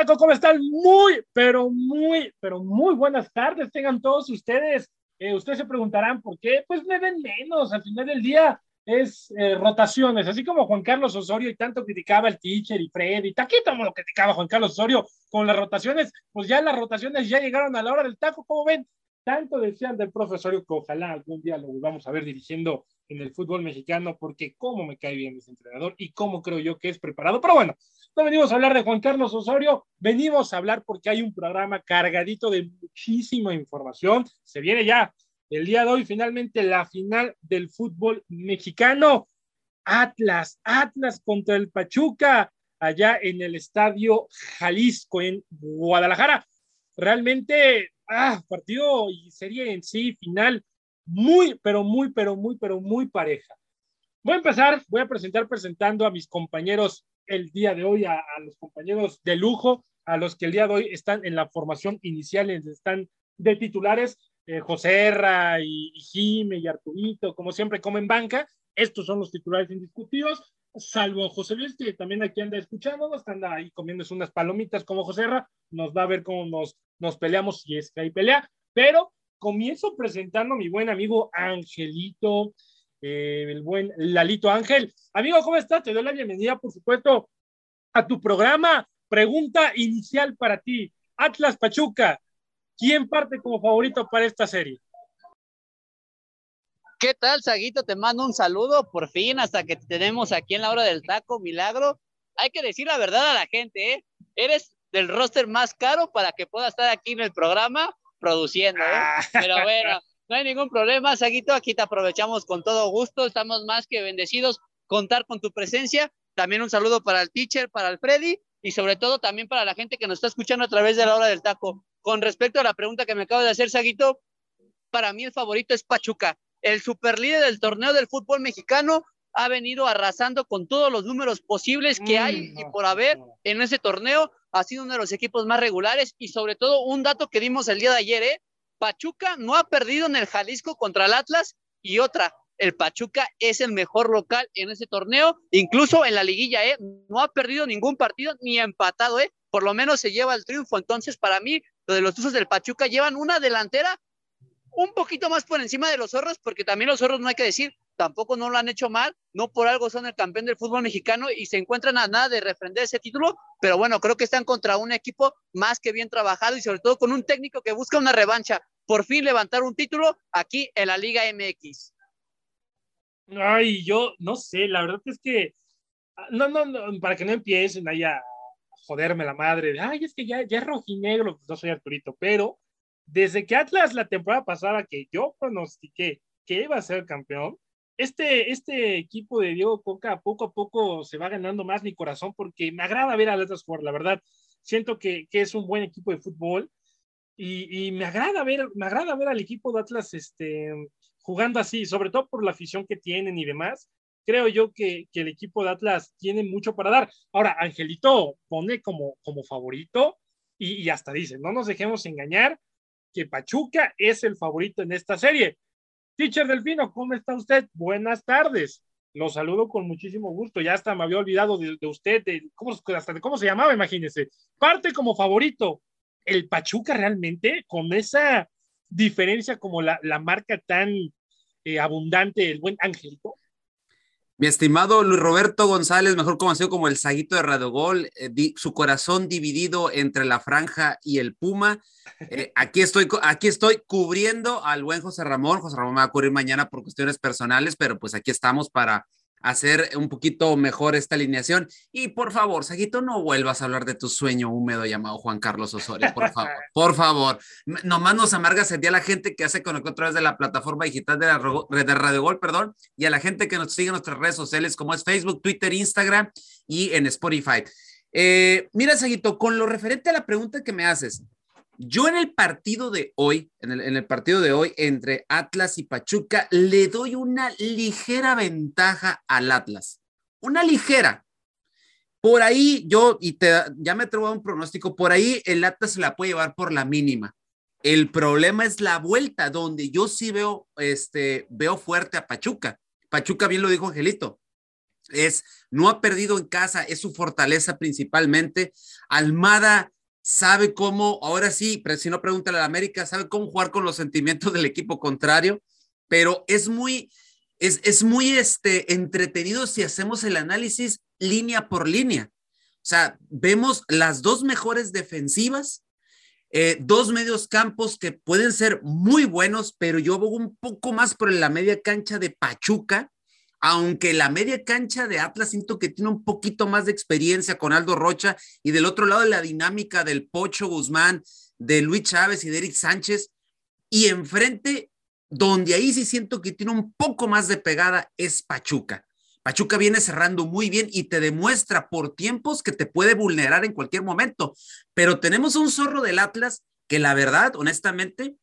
Taco, ¿cómo están? Muy, pero muy, pero muy buenas tardes. Tengan todos ustedes. Eh, ustedes se preguntarán por qué. Pues me ven menos. Al final del día es eh, rotaciones. Así como Juan Carlos Osorio y tanto criticaba el teacher y Fred y Taquito como lo criticaba Juan Carlos Osorio con las rotaciones. Pues ya las rotaciones ya llegaron a la hora del taco. ¿Cómo ven? Tanto decían del profesorio que ojalá algún día lo volvamos a ver dirigiendo en el fútbol mexicano, porque cómo me cae bien ese entrenador y cómo creo yo que es preparado. Pero bueno, no venimos a hablar de Juan Carlos Osorio, venimos a hablar porque hay un programa cargadito de muchísima información. Se viene ya el día de hoy finalmente la final del fútbol mexicano. Atlas, Atlas contra el Pachuca, allá en el estadio Jalisco, en Guadalajara. Realmente, ah, partido y serie en sí, final, muy, pero muy, pero muy, pero muy pareja. Voy a empezar, voy a presentar presentando a mis compañeros el día de hoy a, los compañeros de lujo, a los que el día de hoy están en la formación inicial, están de titulares, eh, José Herra y, y Jime y Arturito, como siempre, como en banca. Estos son los titulares indiscutidos, salvo José Luis, que también aquí anda escuchando, anda ahí comiéndose unas palomitas como José Herra, nos va a ver cómo nos, nos peleamos si es que hay pelea, pero comienzo presentando a mi buen amigo Angelito, eh, el buen Lalito Ángel. Amigo, ¿cómo estás? Te doy la bienvenida, por supuesto, a tu programa. Pregunta inicial para ti. Atlas Pachuca, ¿quién parte como favorito para esta serie? ¿Qué tal, Saguito? Te mando un saludo, por fin, hasta que tenemos aquí en la hora del taco, milagro. Hay que decir la verdad a la gente, ¿eh? Eres del roster más caro para que pueda estar aquí en el programa produciendo, ¿eh? Ah. Pero bueno, no hay ningún problema, Saguito. Aquí te aprovechamos con todo gusto. Estamos más que bendecidos contar con tu presencia. También un saludo para el teacher, para el Freddy y sobre todo también para la gente que nos está escuchando a través de la hora del taco. Con respecto a la pregunta que me acaba de hacer, Saguito, para mí el favorito es Pachuca. El superlíder del torneo del fútbol mexicano ha venido arrasando con todos los números posibles que hay y por haber en ese torneo. Ha sido uno de los equipos más regulares y sobre todo un dato que dimos el día de ayer, ¿eh? Pachuca no ha perdido en el Jalisco contra el Atlas y otra, el Pachuca es el mejor local en ese torneo, incluso en la liguilla, ¿eh? No ha perdido ningún partido ni empatado, ¿eh? Por lo menos se lleva el triunfo. Entonces, para mí, lo de los usos del Pachuca llevan una delantera un poquito más por encima de los zorros, porque también los zorros no hay que decir, tampoco no lo han hecho mal, no por algo son el campeón del fútbol mexicano y se encuentran a nada de refrender ese título, pero bueno, creo que están contra un equipo más que bien trabajado y sobre todo con un técnico que busca una revancha, por fin levantar un título aquí en la Liga MX. Ay, yo no sé, la verdad es que, ah, no, no, no para que no empiecen ahí a joderme la madre, ay, es que ya, ya es rojinegro, pues no soy Arturito, pero desde que Atlas la temporada pasada que yo pronostiqué que iba a ser campeón, este, este equipo de Diego Coca poco a poco se va ganando más mi corazón porque me agrada ver a Atlas jugar, la verdad. Siento que, que es un buen equipo de fútbol y, me agrada ver, me agrada ver al equipo de Atlas este, jugando así, sobre todo por la afición que tienen y demás. Creo yo que, que el equipo de Atlas tiene mucho para dar. Ahora, Angelito pone como, como favorito y, y hasta dice, no nos dejemos engañar, que Pachuca es el favorito en esta serie. Teacher Delfino, ¿cómo está usted? Buenas tardes. Lo saludo con muchísimo gusto. Ya hasta me había olvidado de, usted, de cómo, hasta de cómo se llamaba, imagínese. Parte como favorito. El Pachuca realmente, con esa diferencia como la, la marca tan eh, abundante, el buen Angelito, mi estimado Luis Roberto González, mejor conocido como el Saguito de Radogol, eh, su corazón dividido entre la franja y el Puma. Eh, aquí, estoy, aquí estoy cubriendo al buen José Ramón. José Ramón me va a cubrir mañana por cuestiones personales, pero pues aquí estamos para hacer un poquito mejor esta alineación. Y por favor, Saguito, no vuelvas a hablar de tu sueño húmedo llamado Juan Carlos Osorio, por favor, por favor. Nomás nos amargas el día a la gente que hace conectó a través de la plataforma digital de, la, de Radio Gol, perdón, y a la gente que nos sigue en nuestras redes sociales como es Facebook, Twitter, Instagram y en Spotify. Eh, mira, Saguito, con lo referente a la pregunta que me haces, yo en el partido de hoy, en el, partido de hoy entre Atlas y Pachuca, le doy una ligera ventaja al Atlas. Una ligera. Por ahí yo, y te, ya me atrevo a un pronóstico, por ahí el Atlas se la puede llevar por la mínima. El problema es la vuelta, donde yo sí veo, este, veo fuerte a Pachuca. Pachuca, bien lo dijo Angelito, es, no ha perdido en casa, es su fortaleza principalmente. Almada sabe cómo, ahora sí, si no pregúntale a la América, sabe cómo jugar con los sentimientos del equipo contrario, pero es muy, es, es muy este, entretenido si hacemos el análisis línea por línea. O sea, vemos las dos mejores defensivas, eh, dos medios campos que pueden ser muy buenos, pero yo voy un poco más por la media cancha de Pachuca, aunque la media cancha de Atlas siento que tiene un poquito más de experiencia con Aldo Rocha y del otro lado la dinámica del Pocho Guzmán, de Luis Chávez y de Eric Sánchez, y enfrente, donde ahí sí siento que tiene un poco más de pegada, es Pachuca. Pachuca viene cerrando muy bien y te demuestra por tiempos que te puede vulnerar en cualquier momento, pero tenemos un zorro del Atlas que la verdad, honestamente,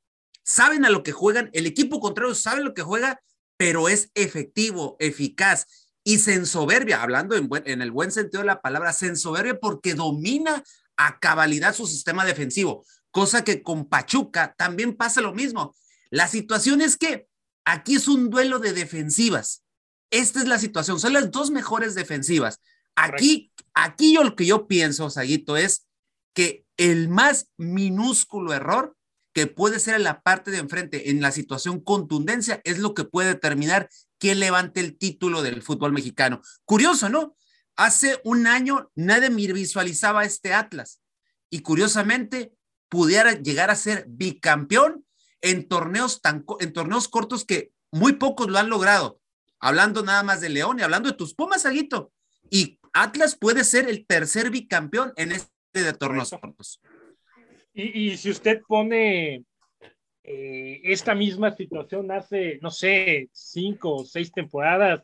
saben a lo que juegan, el equipo contrario sabe lo que juega pero es efectivo, eficaz y se ensoberbia, hablando en, en el buen sentido de la palabra, se ensoberbia porque domina a cabalidad su sistema defensivo, cosa que con Pachuca también pasa lo mismo. La situación es que aquí es un duelo de defensivas. Esta es la situación, son las dos mejores defensivas. Aquí, aquí yo lo que yo pienso, Saguito, es que el más minúsculo error que puede ser en la parte de enfrente, en la situación contundencia, es lo que puede determinar quién levante el título del fútbol mexicano. Curioso, ¿no? Hace un año nadie visualizaba este Atlas y curiosamente pudiera llegar a ser bicampeón en torneos, tan, en torneos cortos que muy pocos lo han logrado. Hablando nada más de León y hablando de tus Pumas, Aguito. Y Atlas puede ser el tercer bicampeón en este de torneos cortos. Y, si usted pone eh, esta misma situación hace, no sé, cinco o seis temporadas,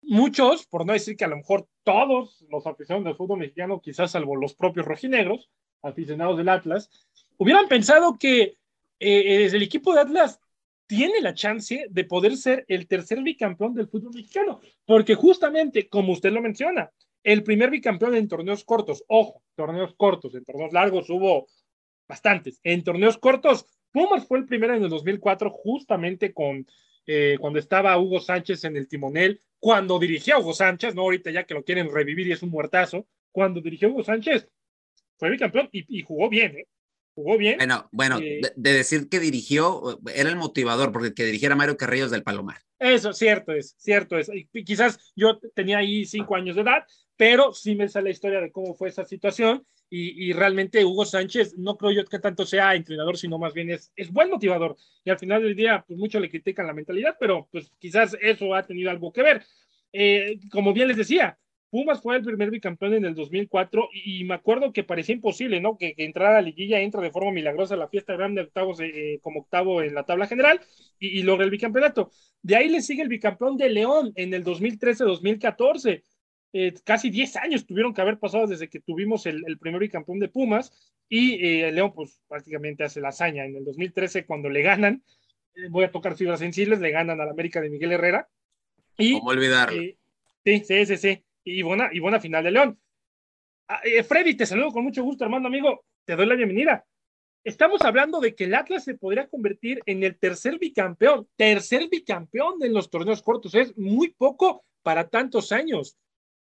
muchos, por no decir que a lo mejor todos los aficionados del fútbol mexicano, quizás salvo los propios rojinegros, aficionados del Atlas, hubieran pensado que eh, el equipo de Atlas tiene la chance de poder ser el tercer bicampeón del fútbol mexicano, porque justamente, como usted lo menciona, el primer bicampeón en torneos cortos, ojo, torneos cortos, en torneos largos hubo bastantes. En torneos cortos, Pumas fue el primero en el 2004, justamente con eh, cuando estaba Hugo Sánchez en el timonel, cuando dirigía Hugo Sánchez, no ahorita ya que lo quieren revivir y es un muertazo, cuando dirigió Hugo Sánchez, fue bicampeón y, y jugó bien, ¿eh? Jugó bien. Bueno, bueno, eh, de, decir que dirigió, era el motivador, porque que dirigiera Mario Carrillos del Palomar. Eso, cierto es, cierto es. Y quizás yo tenía ahí cinco años de edad, pero sí me sale la historia de cómo fue esa situación y, realmente Hugo Sánchez no creo yo que tanto sea entrenador, sino más bien es, es buen motivador. Y al final del día, pues mucho le critican la mentalidad, pero pues quizás eso ha tenido algo que ver. Eh, como bien les decía, Pumas fue el primer bicampeón en el 2004 y, me acuerdo que parecía imposible, ¿no? Que, que, entrara a la liguilla, entra de forma milagrosa a la fiesta grande de octavos eh, como octavo en la tabla general y logra el bicampeonato. De ahí le sigue el bicampeón de León en el 2013-2014 eh, casi 10 años tuvieron que haber pasado desde que tuvimos el, el primer bicampeón de Pumas y eh, León pues prácticamente hace la hazaña en el 2013 cuando le ganan, eh, voy a tocar fibras sensibles, le ganan al América de Miguel Herrera. Y, ¿Cómo olvidarlo? sí, sí, sí, sí, y buena, y buena final de León. Ah, Freddy, te saludo con mucho gusto, hermano amigo, te doy la bienvenida. Estamos hablando de que el Atlas se podría convertir en el tercer bicampeón, tercer bicampeón en los torneos cortos, es muy poco para tantos años.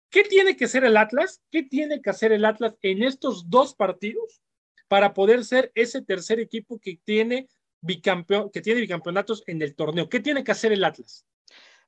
¿Qué tiene que hacer el Atlas? ¿Qué tiene que hacer el Atlas en estos dos partidos para poder ser ese tercer equipo que tiene bicampeón, que tiene bicampeonatos en el torneo? ¿Qué tiene que hacer el Atlas?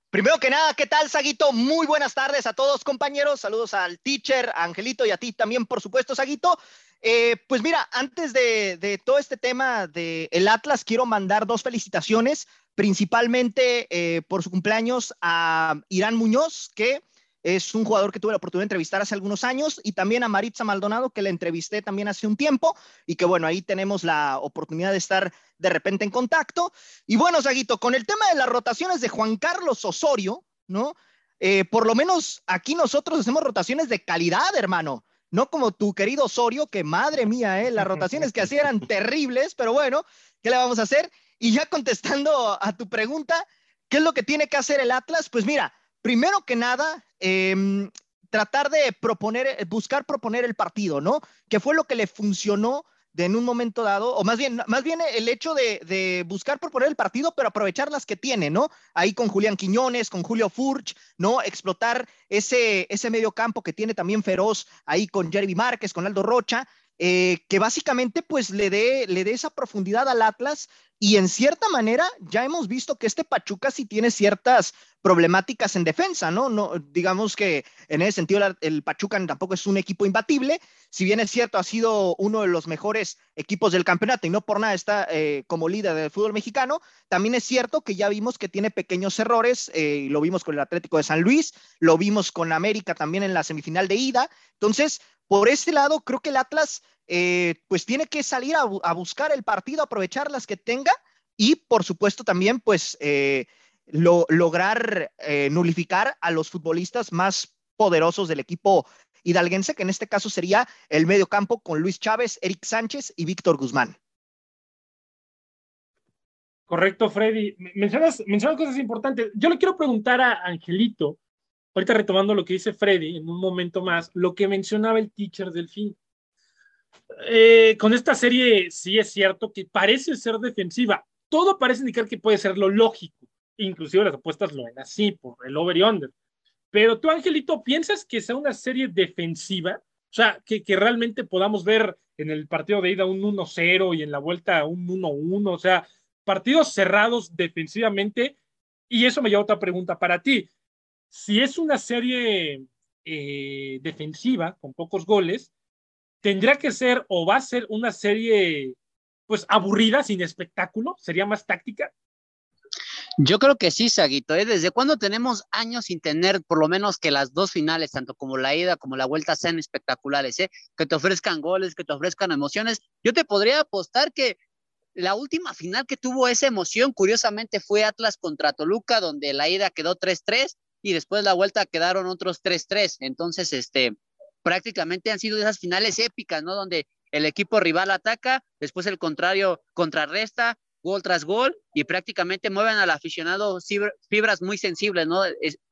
Primero que nada, ¿qué tal, Saguito? Muy buenas tardes a todos, compañeros. Saludos al teacher, a Angelito y a ti también, por supuesto, Saguito. Eh, pues mira, antes de, todo este tema del el Atlas, quiero mandar dos felicitaciones principalmente eh, por su cumpleaños a Irán Muñoz, que es un jugador que tuve la oportunidad de entrevistar hace algunos años, y también a Maritza Maldonado, que la entrevisté también hace un tiempo, y que bueno, ahí tenemos la oportunidad de estar de repente en contacto. Y bueno, Saguito, con el tema de las rotaciones de Juan Carlos Osorio, ¿no? Eh, por lo menos aquí nosotros hacemos rotaciones de calidad, hermano. No como tu querido Osorio, que madre mía, ¿eh? las rotaciones que hacía eran terribles, pero bueno, ¿qué le vamos a hacer? Y ya contestando a tu pregunta, ¿qué es lo que tiene que hacer el Atlas? Pues mira, primero que nada, em, tratar de proponer, buscar proponer el partido, ¿no? Que fue lo que le funcionó de en un momento dado, o más bien, más bien el hecho de, buscar proponer el partido, pero aprovechar las que tiene, ¿no? Ahí con Julián Quiñones, con Julio Furch, ¿no? Explotar ese, ese medio campo que tiene también feroz ahí con Jeremy Márquez, con Aldo Rocha, eh, que básicamente pues le dé, le dé esa profundidad al Atlas y en cierta manera ya hemos visto que este Pachuca sí tiene ciertas problemáticas en defensa, ¿no? no digamos que en ese sentido el Pachuca tampoco es un equipo imbatible, si bien es cierto ha sido uno de los mejores equipos del campeonato y no por nada está eh, como líder del fútbol mexicano, también es cierto que ya vimos que tiene pequeños errores, eh, lo vimos con el Atlético de San Luis, lo vimos con América también en la semifinal de ida, entonces por ese lado, creo que el Atlas eh, pues tiene que salir a, buscar el partido, aprovechar las que tenga y por supuesto también pues eh, lograr eh, nulificar a los futbolistas más poderosos del equipo hidalguense, que en este caso sería el medio campo con Luis Chávez, Eric Sánchez y Víctor Guzmán. Correcto, Freddy. Mencionas, mencionas cosas importantes. Yo le quiero preguntar a Angelito, ahorita retomando lo que dice Freddy en un momento más, lo que mencionaba el teacher del fin. Eh, con esta serie sí es cierto que parece ser defensiva. Todo parece indicar que puede ser lo lógico. Inclusive las apuestas lo ven así por el over y under. Pero tú, Angelito, ¿piensas que sea una serie defensiva? O sea, que, que realmente podamos ver en el partido de ida un 1-0 y en la vuelta un 1-1. O sea, partidos cerrados defensivamente. Y eso me lleva a otra pregunta para ti si es una serie eh, defensiva con pocos goles, tendría que ser o va a ser una serie pues aburrida, sin espectáculo, sería más táctica. Yo creo que sí, Saguito. ¿eh? ¿Desde cuándo tenemos años sin tener por lo menos que las dos finales, tanto como la ida como la vuelta, sean espectaculares? ¿eh? Que te ofrezcan goles, que te ofrezcan emociones. Yo te podría apostar que la última final que tuvo esa emoción, curiosamente, fue Atlas contra Toluca, donde la ida quedó 3-3 y después la vuelta quedaron otros 3-3. Entonces, este, prácticamente han sido esas finales épicas, ¿no? Donde el equipo rival ataca, después el contrario contrarresta, gol tras gol, y prácticamente mueven al aficionado fibras muy sensibles, ¿no?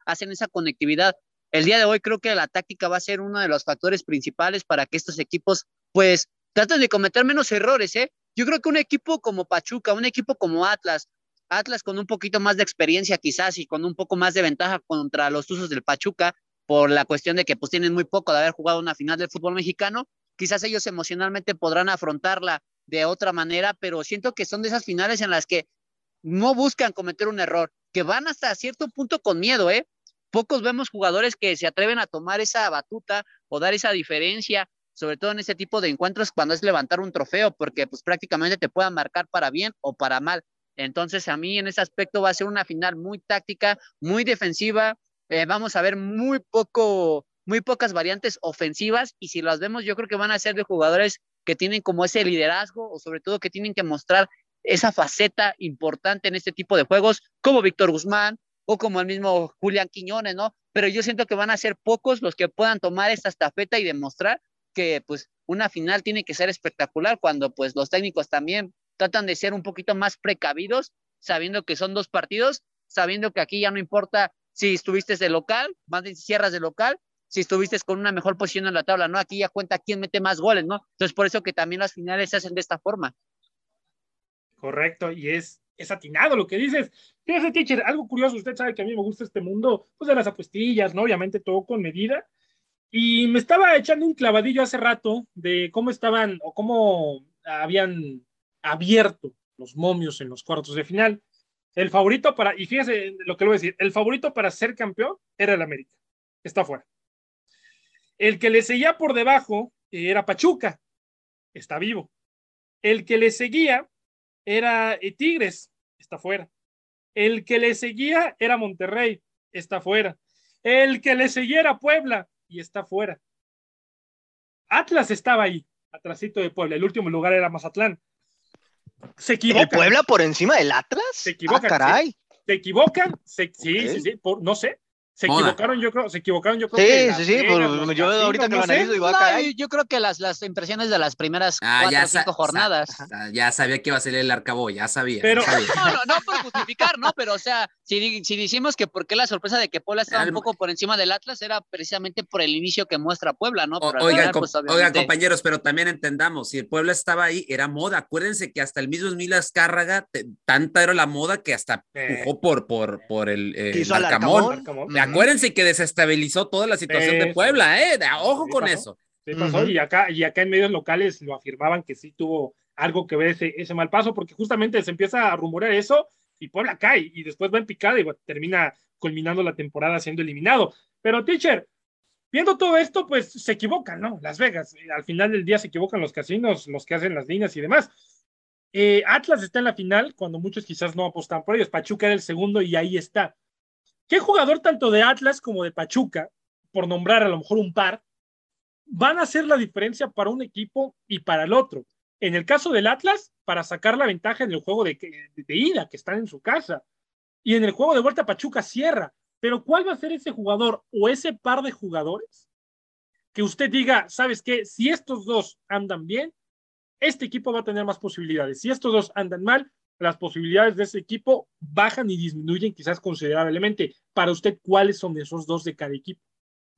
hacen esa conectividad. El día de hoy creo que la táctica va a ser uno de los factores principales para que estos equipos, pues, traten de cometer menos errores, ¿eh? Yo creo que un equipo como Pachuca, un equipo como Atlas, Atlas con un poquito más de experiencia quizás y con un poco más de ventaja contra los usos del Pachuca por la cuestión de que pues tienen muy poco de haber jugado una final del fútbol mexicano, quizás ellos emocionalmente podrán afrontarla de otra manera, pero siento que son de esas finales en las que no buscan cometer un error, que van hasta cierto punto con miedo, ¿eh? Pocos vemos jugadores que se atreven a tomar esa batuta o dar esa diferencia, sobre todo en este tipo de encuentros cuando es levantar un trofeo, porque pues prácticamente te puedan marcar para bien o para mal. Entonces, a mí en ese aspecto va a ser una final muy táctica, muy defensiva. Eh, vamos a ver muy poco, muy pocas variantes ofensivas y si las vemos, yo creo que van a ser de jugadores que tienen como ese liderazgo o sobre todo que tienen que mostrar esa faceta importante en este tipo de juegos, como Víctor Guzmán o como el mismo Julián Quiñones, ¿no? Pero yo siento que van a ser pocos los que puedan tomar esta estafeta y demostrar que pues una final tiene que ser espectacular cuando pues los técnicos también tratan de ser un poquito más precavidos, sabiendo que son dos partidos, sabiendo que aquí ya no importa si estuviste de local, más de cierras de local, si estuviste con una mejor posición en la tabla, ¿no? Aquí ya cuenta quién mete más goles, ¿no? Entonces, por eso que también las finales se hacen de esta forma. Correcto, y es, es atinado lo que dices. Fíjese, teacher, algo curioso, usted sabe que a mí me gusta este mundo, pues de las apuestillas, ¿no? Obviamente todo con medida. Y me estaba echando un clavadillo hace rato de cómo estaban o cómo habían abierto los momios en los cuartos de final. El favorito para, y fíjese lo que le voy a decir, el favorito para ser campeón era el América, está fuera. El que le seguía por debajo era Pachuca, está vivo. El que le seguía era Tigres, está fuera. El que le seguía era Monterrey, está fuera. El que le seguía era Puebla y está fuera. Atlas estaba ahí, atrásito de Puebla. El último lugar era Mazatlán. Se equivocan. ¿El Puebla por encima del Atlas? Se equivocan. Ah, caray. Se equivocan. Se, sí, Ok. sí, sí. por- no sé. Se Moda. equivocaron, yo creo. Se equivocaron, yo creo. Sí, que sí, Las sí, pues, los yo casinos, ahorita que lo analizo digo, ah, No, caray. yo creo que las, las impresiones de las primeras Ah, cuatro o cinco jornadas. sa- ya sabía que iba a salir el arcabo, ya sabía. Pero- ya sabía. No, no, no por justificar, ¿no? Pero, o sea, si, si decimos que por qué la sorpresa de que Puebla estaba un poco por encima del Atlas era precisamente por el inicio que muestra Puebla, ¿no? Pero oigan, final, com- pues, oigan, compañeros, pero también entendamos, si el Puebla estaba ahí, era moda. Acuérdense que hasta el mismo Emilio Azcárraga, te- tanta era la moda que hasta Eh. empujó por, por, por el, eh, el Arcamón. Arcamón. Acuérdense que desestabilizó toda la situación Sí, de. Puebla, ¿eh? Ojo Sí, con pasó. eso. Sí pasó, Ujú. y, acá, y acá en medios locales lo afirmaban que sí tuvo algo que ver ese, ese mal paso, porque justamente se empieza a rumorear eso y Puebla cae y después va en picada y bueno, termina culminando la temporada siendo eliminado. Pero, teacher, viendo todo esto, pues se equivocan, ¿no? Las Vegas, eh, al final del día se equivocan los casinos, los que hacen las líneas y demás. Eh, Atlas está en la final, cuando muchos quizás no apostan por ellos. Pachuca era el segundo y ahí está. ¿Qué jugador tanto de Atlas como de Pachuca, por nombrar a lo mejor un par, van a hacer la diferencia para un equipo y para el otro? En el caso del Atlas, para sacar la ventaja en el juego de, ida, que están en su casa. Y en el juego de vuelta, Pachuca cierra. Pero ¿cuál va a ser ese jugador o ese par de jugadores que usted diga, sabes qué, si estos dos andan bien, este equipo va a tener más posibilidades. Si estos dos andan mal, las posibilidades de ese equipo bajan y disminuyen quizás considerablemente. Para usted, ¿cuáles son esos dos de cada equipo?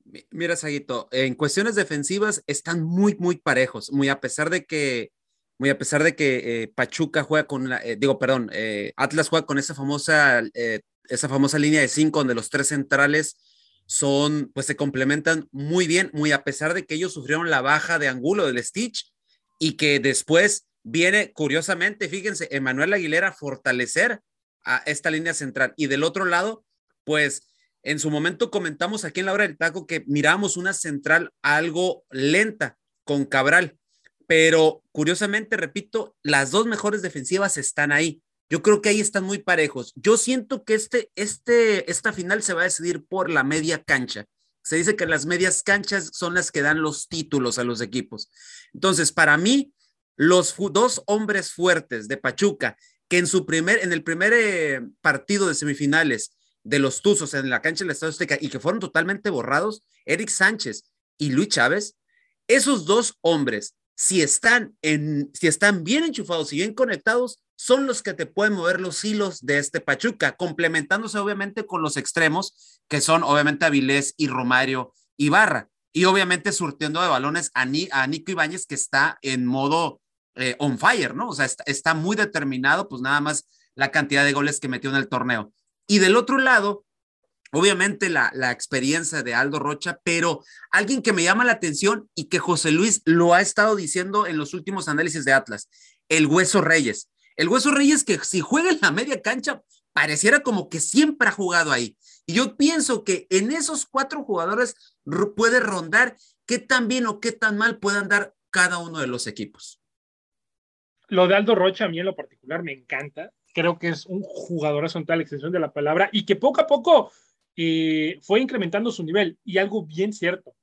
Mi- Mira, Saguito, en cuestiones defensivas están muy, muy parejos, muy a pesar de que, muy a pesar de que eh, Pachuca juega con, la- eh, digo, perdón, eh, Atlas juega con esa famosa, esa famosa línea de cinco donde los tres centrales son, pues se complementan muy bien, muy a pesar de que ellos sufrieron la baja de Angulo del Stitch y que después viene, curiosamente, fíjense, Emanuel Aguilera fortalecer a esta línea central y del otro lado, pues en su momento comentamos aquí en la hora del taco que miramos una central algo lenta con Cabral, pero curiosamente, repito, las dos mejores defensivas están ahí. Yo creo que ahí están muy parejos. Yo siento que este, este, esta final se va a decidir por la media cancha. Se dice que las medias canchas son las que dan los títulos a los equipos. Entonces, para mí, los dos hombres fuertes de Pachuca, que en su primer, en el primer eh, partido de semifinales de los Tuzos en la cancha del Estado Azteca y que fueron totalmente borrados, Eric Sánchez y Luis Chávez, esos dos hombres, si están, en, si están bien enchufados y bien conectados, son los que te pueden mover los hilos de este Pachuca, complementándose obviamente con los extremos, que son obviamente Avilés y Romario Ibarra, y obviamente surtiendo de balones a, a Nico Ibáñez, que está en modo eh, on fire, ¿no? O sea, está, muy determinado, pues nada más la cantidad de goles que metió en el torneo. Y del otro lado, obviamente la, la, experiencia de Aldo Rocha, pero alguien que me llama la atención y que José Luis lo ha estado diciendo en los últimos análisis de Atlas, el Hueso Reyes. El Hueso Reyes que si juega en la media cancha, pareciera como que siempre ha jugado ahí. Y yo pienso que en esos cuatro jugadores puede rondar qué tan bien o qué tan mal puedan dar cada uno de los equipos. Lo de Aldo Rocha a mí en lo particular me encanta. Creo que es un jugador en tal extensión de la palabra y que poco a poco eh, fue incrementando su nivel. Y algo bien cierto,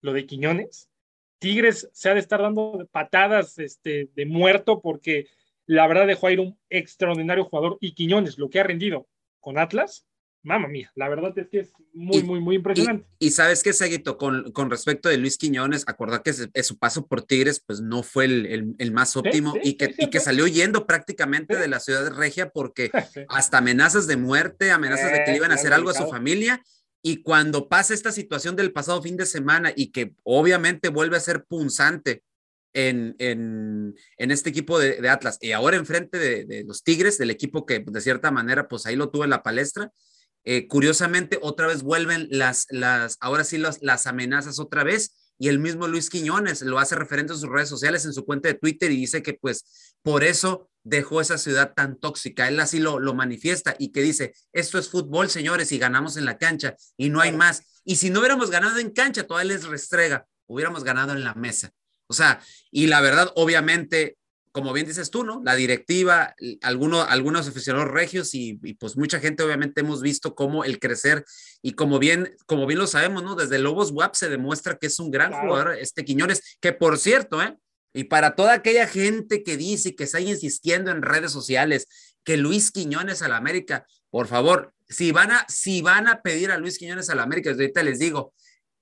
lo de Quiñones. Tigres se ha de estar dando patadas este, de muerto porque la verdad dejó a ir un extraordinario jugador y Quiñones, lo que ha rendido con Atlas, mamá mía, la verdad es que es muy, y, muy, muy impresionante. Y, y sabes qué, Seguito, con, con, respecto de Luis Quiñones, acordar que su, su paso por Tigres pues no fue el, el, el más óptimo sí, sí, y, que, y, que, salió yendo prácticamente de la ciudad de Regia porque hasta amenazas de muerte, amenazas de que le iban a hacer algo a su familia. Y cuando pasa esta situación del pasado fin de semana y que obviamente vuelve a ser punzante en, en, en, este equipo de, de, Atlas y ahora enfrente de, de, los Tigres, del equipo que de cierta manera pues ahí lo tuvo en la palestra. Eh, curiosamente, otra vez vuelven las, las ahora sí las, las amenazas otra vez y el mismo Luis Quiñones lo hace referente en sus redes sociales, en su cuenta de Twitter y dice que pues por eso dejó esa ciudad tan tóxica. Él así lo, lo manifiesta y que dice, esto es fútbol, señores, y ganamos en la cancha y no hay más. Y si no hubiéramos ganado en cancha, todavía les restrega, hubiéramos ganado en la mesa. O sea, y la verdad, obviamente, como bien dices tú, ¿no? La directiva, algunos, algunos aficionados regios y, pues mucha gente obviamente hemos visto cómo el crecer y como bien, como bien lo sabemos, ¿no? Desde Lobos WAP se demuestra que es un gran jugador, este Quiñones, que por cierto, ¿eh? Y para toda aquella gente que dice que está insistiendo en redes sociales que Luis Quiñones a la América, por favor, si van a, si van a pedir a Luis Quiñones a la América, ahorita les digo,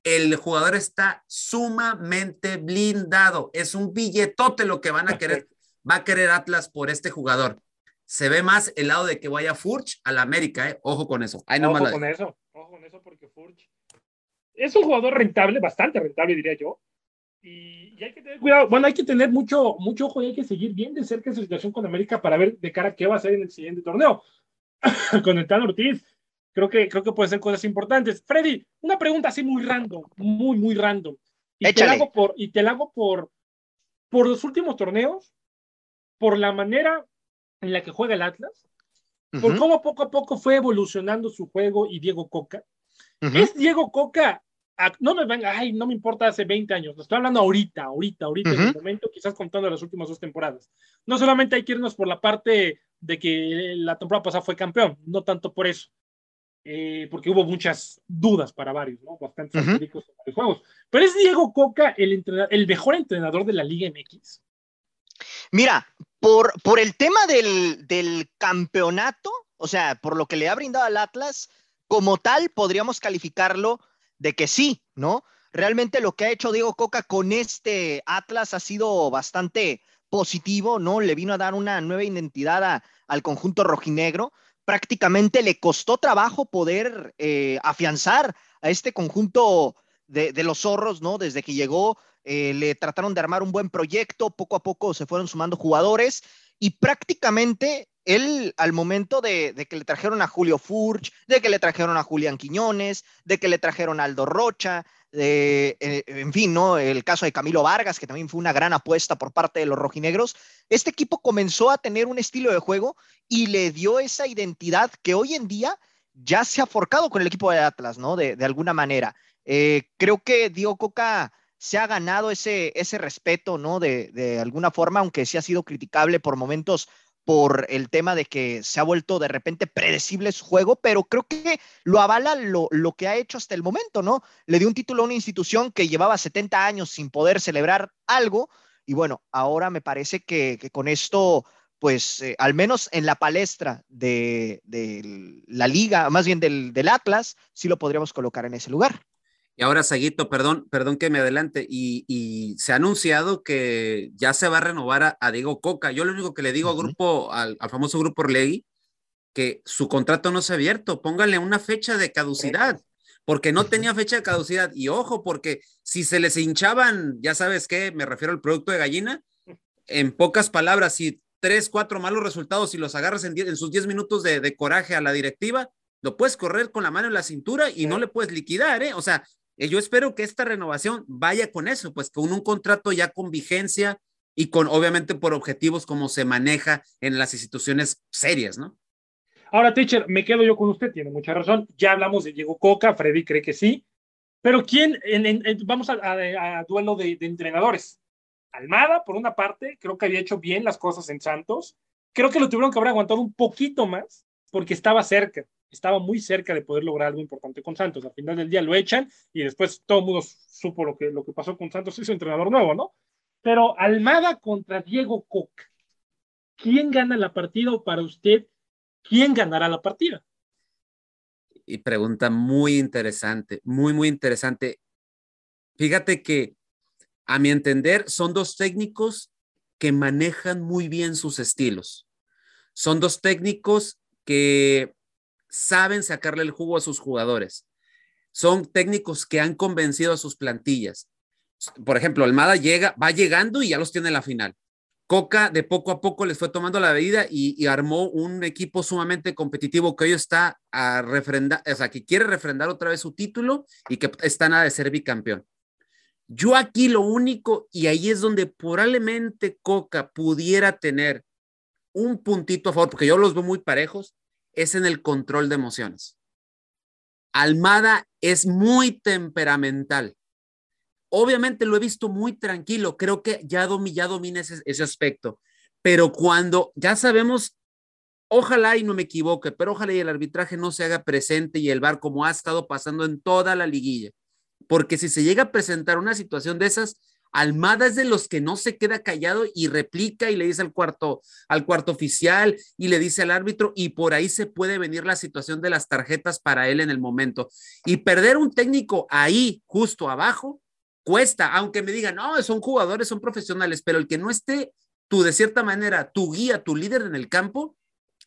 el jugador está sumamente blindado. Es un billetote lo que van a querer, va a querer Atlas por este jugador. Se ve más el lado de que vaya Furch a la América, ¿eh? Ojo con eso. ojo con eso, ojo con eso porque Furch es un jugador rentable, bastante rentable diría yo. Y, hay que tener cuidado, bueno, hay que tener mucho, mucho ojo y hay que seguir bien de cerca esa situación con América para ver de cara a qué va a hacer en el siguiente torneo. con el Tan Ortiz, creo que, creo que puede ser cosas importantes. Freddy, una pregunta así muy random, muy, muy random. Y te la hago por, y te la hago por, por los últimos torneos, por la manera en la que juega el Atlas, por cómo poco a poco fue evolucionando su juego y Diego Coca. ¿Es Diego Coca no me venga, ay, no me importa hace 20 años, estoy hablando ahorita, ahorita, ahorita, en el momento, quizás contando las últimas dos temporadas. No solamente hay que irnos por la parte de que la temporada pasada fue campeón, no tanto por eso, eh, porque hubo muchas dudas para varios, ¿no? Bastantes uh juegos. Pero es Diego Coca el, el mejor entrenador de la Liga MX. Mira, por, por el tema del, del campeonato, o sea, por lo que le ha brindado al Atlas, como tal, podríamos calificarlo de que sí, ¿no? Realmente lo que ha hecho Diego Coca con este Atlas ha sido bastante positivo, ¿no? Le vino a dar una nueva identidad al conjunto rojinegro. Prácticamente le costó trabajo poder eh, afianzar a este conjunto de, los zorros, ¿no? Desde que llegó, eh, le trataron de armar un buen proyecto, poco a poco se fueron sumando jugadores y prácticamente él al momento de, que le trajeron a Julio Furch, de que le trajeron a Julián Quiñones, de que le trajeron a Aldo Rocha, de, eh, en fin, ¿no? El caso de Camilo Vargas, que también fue una gran apuesta por parte de los rojinegros. Este equipo comenzó a tener un estilo de juego y le dio esa identidad que hoy en día ya se ha forcado con el equipo de Atlas, ¿no? De, alguna manera. Eh, creo que Diego Coca se ha ganado ese, ese respeto, ¿no? De, de alguna forma, aunque sí ha sido criticable por momentos por el tema de que se ha vuelto de repente predecible su juego, pero creo que lo avala lo, que ha hecho hasta el momento, ¿no? Le dio un título a una institución que llevaba 70 años sin poder celebrar algo, y bueno, ahora me parece que, con esto, pues eh, al menos en la palestra de, la liga, más bien del, del Atlas, sí lo podríamos colocar en ese lugar. Y ahora, Saguito, perdón, perdón que me adelante, y, se ha anunciado que ya se va a renovar a, Diego Coca. Yo lo único que le digo al grupo, al, famoso grupo Orlegui, que su contrato no se ha abierto, póngale una fecha de caducidad, porque no tenía fecha de caducidad. Y ojo, porque si se les hinchaban, ya sabes qué, me refiero al producto de gallina, en pocas palabras, si tres, cuatro malos resultados y los agarras en, en sus diez minutos de, de, coraje a la directiva, lo puedes correr con la mano en la cintura y no le puedes liquidar, ¿eh? O sea, yo espero que esta renovación vaya con eso, pues con un contrato ya con vigencia y con, obviamente, por objetivos como se maneja en las instituciones serias, ¿no? Ahora, teacher, me quedo yo con usted, tiene mucha razón. Ya hablamos de Diego Coca, Freddy cree que sí, pero ¿quién? vamos a, duelo de, de, entrenadores. Almada, por una parte, creo que había hecho bien las cosas en Santos. Creo que lo tuvieron que haber aguantado un poquito más porque estaba cerca estaba muy cerca de poder lograr algo importante con Santos. Al final del día lo echan y después todo el mundo supo lo que, lo que pasó con Santos, su entrenador nuevo, ¿no? Pero Almada contra Diego Coca. ¿Quién gana la partida o para usted, quién ganará la partida? Y pregunta muy interesante, muy, muy interesante. Fíjate que, a mi entender, son dos técnicos que manejan muy bien sus estilos. Son dos técnicos que saben sacarle el jugo a sus jugadores. Son técnicos que han convencido a sus plantillas. Por ejemplo, Almada llega, va llegando y ya los tiene en la final. Coca de poco a poco les fue tomando la medida y, armó un equipo sumamente competitivo que hoy está a refrendar, o sea, que quiere refrendar otra vez su título y que está nada de ser bicampeón. Yo aquí lo único, y ahí es donde probablemente Coca pudiera tener un puntito a favor, porque yo los veo muy parejos, es en el control de emociones. Almada es muy temperamental. Obviamente lo he visto muy tranquilo, creo que ya, domina ese, aspecto, pero cuando ya sabemos, ojalá y no me equivoque, pero ojalá y el arbitraje no se haga presente y el VAR como ha estado pasando en toda la liguilla, porque si se llega a presentar una situación de esas, Almada es de los que no se queda callado y replica y le dice al cuarto, al cuarto oficial y le dice al árbitro y por ahí se puede venir la situación de las tarjetas para él en el momento. Y perder un técnico ahí, justo abajo, cuesta, aunque me digan, no, son jugadores, son profesionales, pero el que no esté tú de cierta manera, tu guía, tu líder en el campo,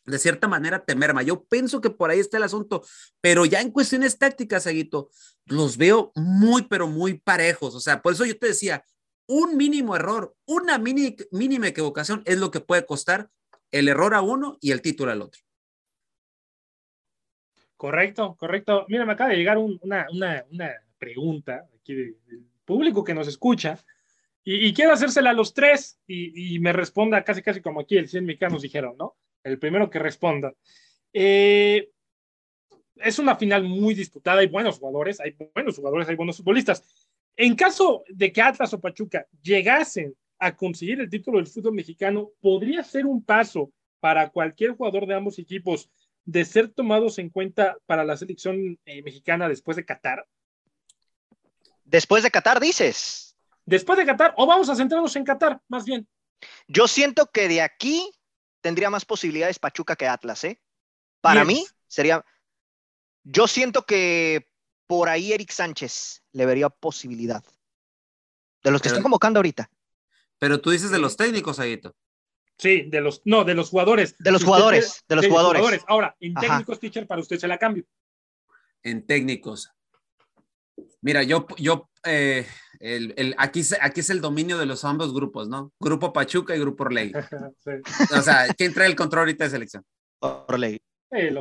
de cierta manera te merma. Yo pienso que por ahí está el asunto, pero ya en cuestiones tácticas, Aguito, los veo muy, pero muy parejos. O sea, por eso yo te decía, un mínimo error, una mini, mínima equivocación es lo que puede costar el error a uno y el título al otro. Correcto, correcto. Mira, me acaba de llegar una, una, pregunta aquí del público que nos escucha y, quiero hacérsela a los tres y, me responda casi, casi como aquí el 100 mexicanos dijeron, ¿no? El primero que responda. Eh, es una final muy disputada, hay buenos jugadores, hay buenos jugadores, hay buenos futbolistas. En caso de que Atlas o Pachuca llegasen a conseguir el título del fútbol mexicano, podría ser un paso para cualquier jugador de ambos equipos de ser tomados en cuenta para la selección eh, mexicana después de Qatar. Después de Qatar, dices. Después de Qatar, o vamos a centrarnos en Qatar, más bien. Yo siento que de aquí tendría más posibilidades Pachuca que Atlas, ¿eh? Para mí sería. Yo siento que por ahí Eric Sánchez le vería posibilidad. De los que están convocando ahorita. Pero tú dices de los técnicos, Aguito. Sí, de los, no, de los jugadores. De los jugadores, de los jugadores. Ahora, en técnicos, teacher, para usted se la cambio. En técnicos. Mira, yo, yo, eh, el, aquí, aquí es el dominio de los ambos grupos, ¿no? Grupo Pachuca y Grupo Orlegui. O sea, ¿quién trae el control ahorita de selección? Orlegui.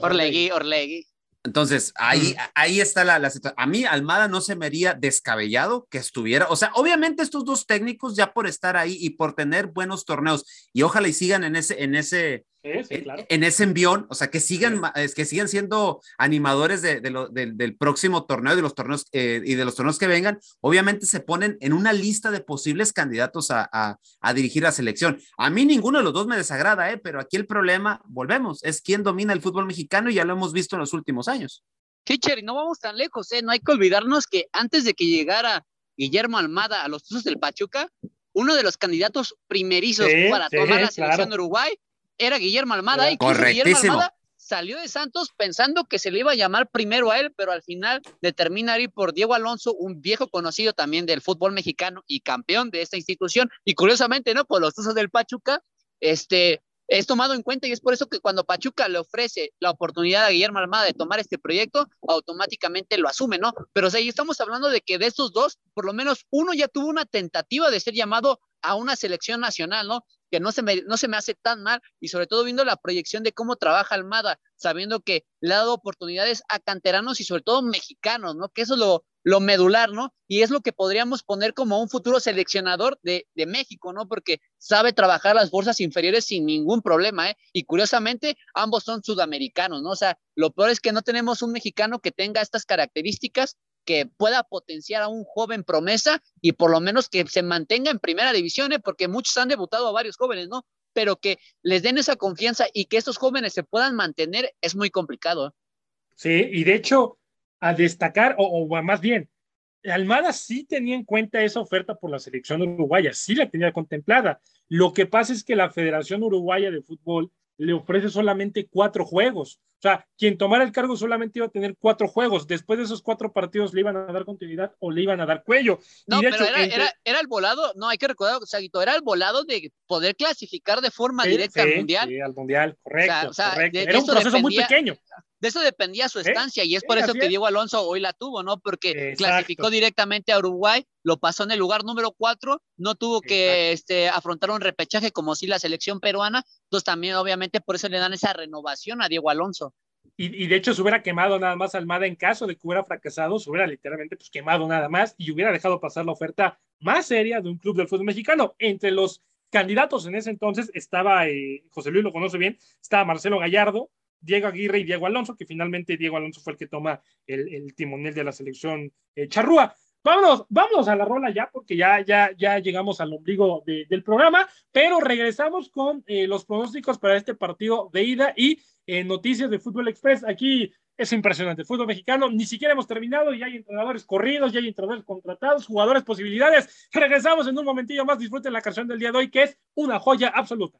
Orlegui, Orlegui. Entonces, ahí, ahí está la, situación. A mí, Almada no se me haría descabellado que estuviera. O sea, obviamente estos dos técnicos ya por estar ahí y por tener buenos torneos y ojalá y sigan en ese, en ese, en, ese envión, o sea, que sigan, que sigan siendo animadores de, del próximo torneo, de los torneos eh, y de los torneos que vengan, obviamente se ponen en una lista de posibles candidatos a, dirigir la selección. A mí ninguno de los dos me desagrada, ¿eh? pero aquí el problema, volvemos, es quién domina el fútbol mexicano y ya lo hemos visto en los últimos años. Teacher, y no vamos tan lejos, ¿eh? no hay que olvidarnos que antes de que llegara Guillermo Almada a los Tuzos del Pachuca, uno de los candidatos primerizos para tomar la selección de Uruguay era Guillermo Almada y Guillermo Almada salió de Santos pensando que se le iba a llamar primero a él, pero al final determina ir por Diego Alonso, un viejo conocido también del fútbol mexicano y campeón de esta institución. Y curiosamente, ¿no? Por los usos del Pachuca, este, es tomado en cuenta y es por eso que cuando Pachuca le ofrece la oportunidad a Guillermo Almada de tomar este proyecto, automáticamente lo asume, ¿no? Pero o sea, estamos hablando de que de estos dos, por lo menos uno ya tuvo una tentativa de ser llamado a una selección nacional, ¿no? Que no se, me, no se me hace tan mal y sobre todo viendo la proyección de cómo trabaja Almada, sabiendo que le ha dado oportunidades a canteranos y sobre todo mexicanos, ¿no? Que eso es lo, lo medular, ¿no? Y es lo que podríamos poner como un futuro seleccionador de, de, México, ¿no? Porque sabe trabajar las bolsas inferiores sin ningún problema, ¿eh? Y curiosamente, ambos son sudamericanos, ¿no? O sea, lo peor es que no tenemos un mexicano que tenga estas características que pueda potenciar a un joven promesa y por lo menos que se mantenga en primera división, ¿eh? porque muchos han debutado a varios jóvenes, ¿no? Pero que les den esa confianza y que estos jóvenes se puedan mantener es muy complicado. ¿eh? Sí, y de hecho, a destacar, o, o, más bien, Almada sí tenía en cuenta esa oferta por la selección uruguaya, sí la tenía contemplada. Lo que pasa es que la Federación Uruguaya de Fútbol le ofrece solamente cuatro juegos. O sea, quien tomara el cargo solamente iba a tener cuatro juegos. Después de esos cuatro partidos le iban a dar continuidad o le iban a dar cuello. No, pero era, el volado, no hay que recordar, Saguito, era el volado de poder clasificar de forma directa al Mundial. Sí, al Mundial, correcto. era un proceso muy pequeño de eso dependía su estancia y es por eso que Diego Alonso hoy la tuvo, ¿no? Porque clasificó directamente a Uruguay, lo pasó en el lugar número cuatro, no tuvo que este, afrontar un repechaje como si la selección peruana, entonces también obviamente por eso le dan esa renovación a Diego Alonso. Y, de hecho se hubiera quemado nada más Almada en caso de que hubiera fracasado, se hubiera literalmente pues quemado nada más y hubiera dejado pasar la oferta más seria de un club del fútbol mexicano. Entre los candidatos en ese entonces estaba, eh, José Luis lo conoce bien, estaba Marcelo Gallardo, Diego Aguirre y Diego Alonso, que finalmente Diego Alonso fue el que toma el, timonel de la selección eh, charrúa. Vámonos, vámonos a la rola ya, porque ya, ya, ya llegamos al ombligo del programa, pero regresamos con eh, los pronósticos para este partido de ida y eh, noticias de Fútbol Express. Aquí es impresionante. Fútbol mexicano ni siquiera hemos terminado y hay entrenadores corridos, ya hay entrenadores contratados, jugadores, posibilidades. Regresamos en un momentillo más. Disfruten la canción del día de hoy, que es una joya absoluta.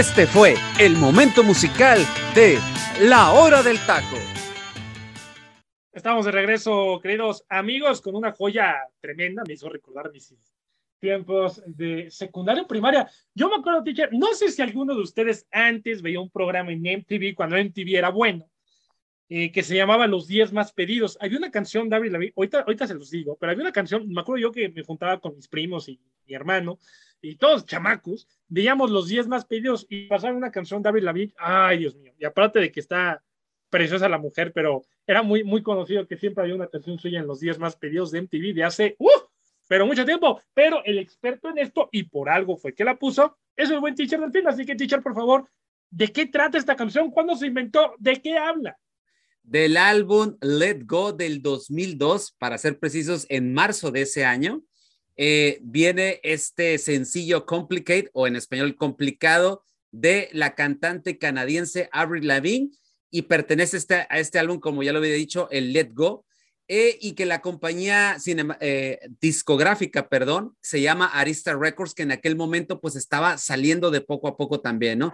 Este fue el momento musical de La Hora del Taco. Estamos de regreso, queridos amigos, con una joya tremenda. Me hizo recordar mis tiempos de secundaria primaria. Yo me acuerdo, teacher, no sé si alguno de ustedes antes veía un programa en MTV cuando MTV era bueno, eh, que se llamaba Los 10 más pedidos. Había una canción, David ahorita, ahorita se los digo, pero había una canción, me acuerdo yo que me juntaba con mis primos y mi hermano, y todos chamacos, veíamos Los 10 más pedidos y pasaban una canción, David Lavigne, ay Dios mío, y aparte de que está preciosa la mujer, pero era muy, muy conocido que siempre había una canción suya en Los 10 más pedidos de MTV de hace, ¡uh! pero mucho tiempo, pero el experto en esto, y por algo fue que la puso, es el buen teacher del fin, así que teacher, por favor, ¿de qué trata esta canción? ¿Cuándo se inventó? ¿De qué habla? Del álbum Let Go del 2002, para ser precisos, en marzo de ese año, eh, viene este sencillo Complicate, o en español complicado, de la cantante canadiense Avril Lavigne, y pertenece este, a este álbum, como ya lo había dicho, el Let Go, eh, y que la compañía cinema, eh, discográfica, perdón, se llama Arista Records, que en aquel momento pues estaba saliendo de poco a poco también, ¿no?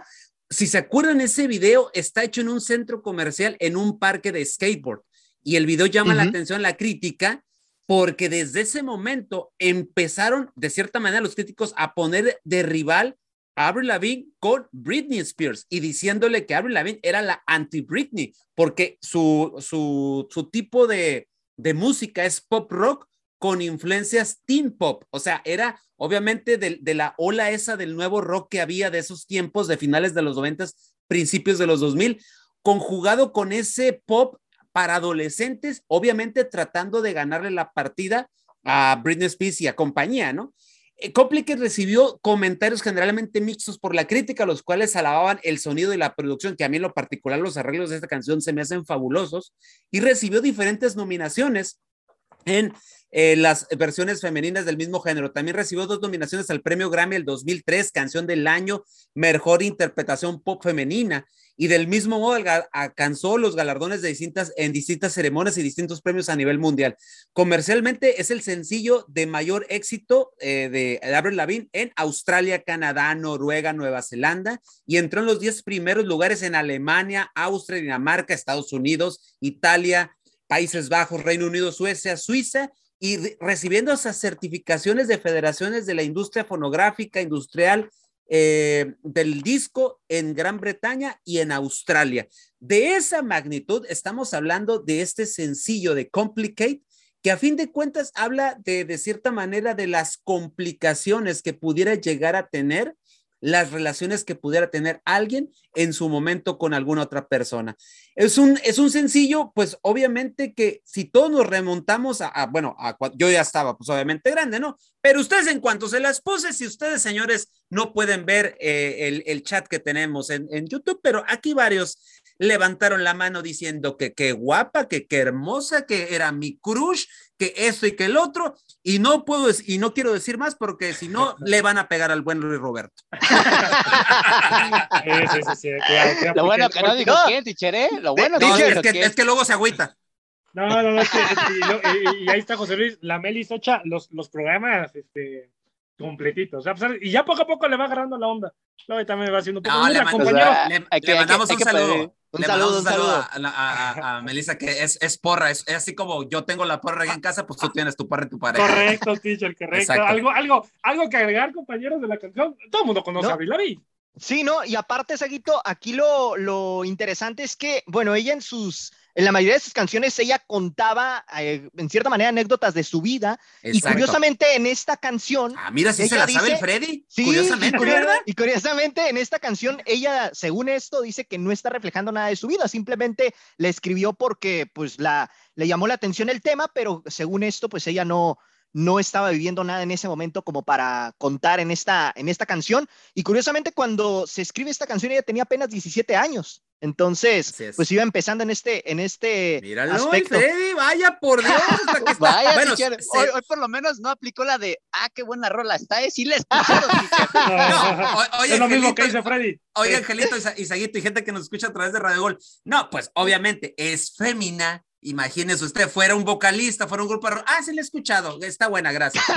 Si se acuerdan, ese video está hecho en un centro comercial, en un parque de skateboard, y el video llama la atención la crítica porque desde ese momento empezaron, de cierta manera, los críticos a poner de rival a Avril Lavigne con Britney Spears y diciéndole que Avril Lavigne era la anti-Britney, porque su, su, su tipo de, de música es pop rock con influencias teen pop, o sea, era obviamente de, de, la ola esa del nuevo rock que había de esos tiempos de finales de los 90, principios de los 2000, conjugado con ese pop para adolescentes, obviamente tratando de ganarle la partida a Britney Spears y a compañía, ¿no? Eh, Complicated recibió comentarios generalmente mixtos por la crítica, los cuales alababan el sonido y la producción, que a mí en lo particular los arreglos de esta canción se me hacen fabulosos, y recibió diferentes nominaciones en eh, las versiones femeninas del mismo género. También recibió dos nominaciones al premio Grammy el 2003, canción del año, mejor interpretación pop femenina. Y del mismo modo alcanzó los galardones de distintas, en distintas ceremonias y distintos premios a nivel mundial. Comercialmente es el sencillo de mayor éxito eh, de Avril Lavigne en Australia, Canadá, Noruega, Nueva Zelanda y entró en los 10 primeros lugares en Alemania, Austria, Dinamarca, Estados Unidos, Italia, Países Bajos, Reino Unido, Suecia, Suiza y recibiendo esas certificaciones de federaciones de la industria fonográfica, industrial, eh, del disco en Gran Bretaña y en Australia. De esa magnitud estamos hablando de este sencillo de Complicate, que a fin de cuentas habla de, de cierta manera de las complicaciones que pudiera llegar a tener las relaciones que pudiera tener alguien en su momento con alguna otra persona. Es un, es un sencillo, pues obviamente que si todos nos remontamos a, bueno, a, yo ya estaba pues obviamente grande, ¿no? Pero ustedes en cuanto se las puse, si ustedes señores no pueden ver eh, el, el, chat que tenemos en, en YouTube, pero aquí varios levantaron la mano diciendo que qué guapa, que qué hermosa, que era mi crush, que esto y que el otro, y no puedo y no quiero decir más porque si no le van a pegar al buen Luis Roberto. sí, sí, sí, sí claro, claro, Lo bueno que no digo no. quién, teacher, ¿eh? Lo bueno no, que es, que, es que luego se agüita. No, no, no, es que, y, y, ahí está José Luis, la Meli Socha, los, los programas, este, completitos. O sea, y ya poco a poco le va agarrando la onda. No, y también va haciendo un poco. No, le, le, le, le mandamos un saludo. Un le saludo, un saludo a, a, a, a, Melissa, que es, es porra, es, es, así como yo tengo la porra en casa, pues tú tienes tu porra en tu pareja. Correcto, teacher, correcto. Algo, algo, algo que agregar, compañeros de la canción. Todo el mundo conoce ¿No? a Avril Lavigne. Sí, ¿no? Y aparte, Saguito, aquí lo, lo interesante es que, bueno, ella en sus en la mayoría de sus canciones ella contaba, eh, en cierta manera, anécdotas de su vida. Exacto. Y curiosamente en esta canción... Ah, mira, si se la dice, sabe el Freddy. Sí, curiosamente, y curiosamente en esta canción ella, según esto, dice que no está reflejando nada de su vida, simplemente la escribió porque pues la, le llamó la atención el tema, pero según esto, pues ella no, no estaba viviendo nada en ese momento como para contar en esta, en esta canción. Y curiosamente, cuando se escribe esta canción, ella tenía apenas 17 años. Entonces, pues iba empezando en este, en este Míralo, aspecto. Freddy, vaya por Dios. Que está... vaya, bueno, teacher, se... hoy, hoy, por lo menos no aplicó la de, ah, qué buena rola está, ¿eh? Sí la escucharon, no, oye, es lo mismo que dice Freddy. Oye, Angelito y Saguito y gente que nos escucha a través de Radio Gol. No, pues obviamente es fémina, Imagínese usted, fuera un vocalista, fuera un grupo de rock. Ah, sí, le he escuchado. Está buena, gracias.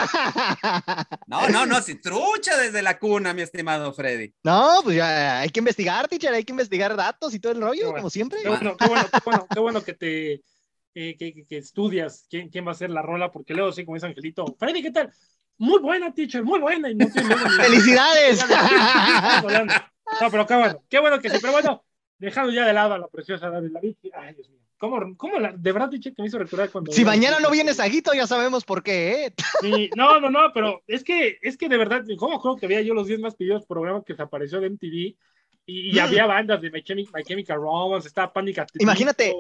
No, no, no, si trucha desde la cuna, mi estimado Freddy. No, pues ya hay que investigar, teacher, hay que investigar datos y todo el rollo, bueno, como siempre. Qué bueno, qué bueno, qué bueno, qué bueno que te eh, que, que, estudias quién, quién va a ser la rola, porque luego sí, como dice Angelito, Freddy, ¿qué tal? Muy buena, teacher, muy buena. Y no tiene ¡Felicidades! no, pero qué bueno, qué bueno que sí, pero bueno, dejando ya de lado a la preciosa David ay, Dios mío ¿Cómo, cómo la, de verdad, Tiche, que me hizo recordar cuando... Si mañana no viene Saguito, ya sabemos por qué, ¿eh? Sí, no, no, no, pero es que, es que de verdad, ¿cómo creo que veía yo los 10 más pedidos programas que se apareció de MTV? Y, y Mm. había bandas de My Chemical, My Chemical Romance, estaba Panic! at the Imagínate.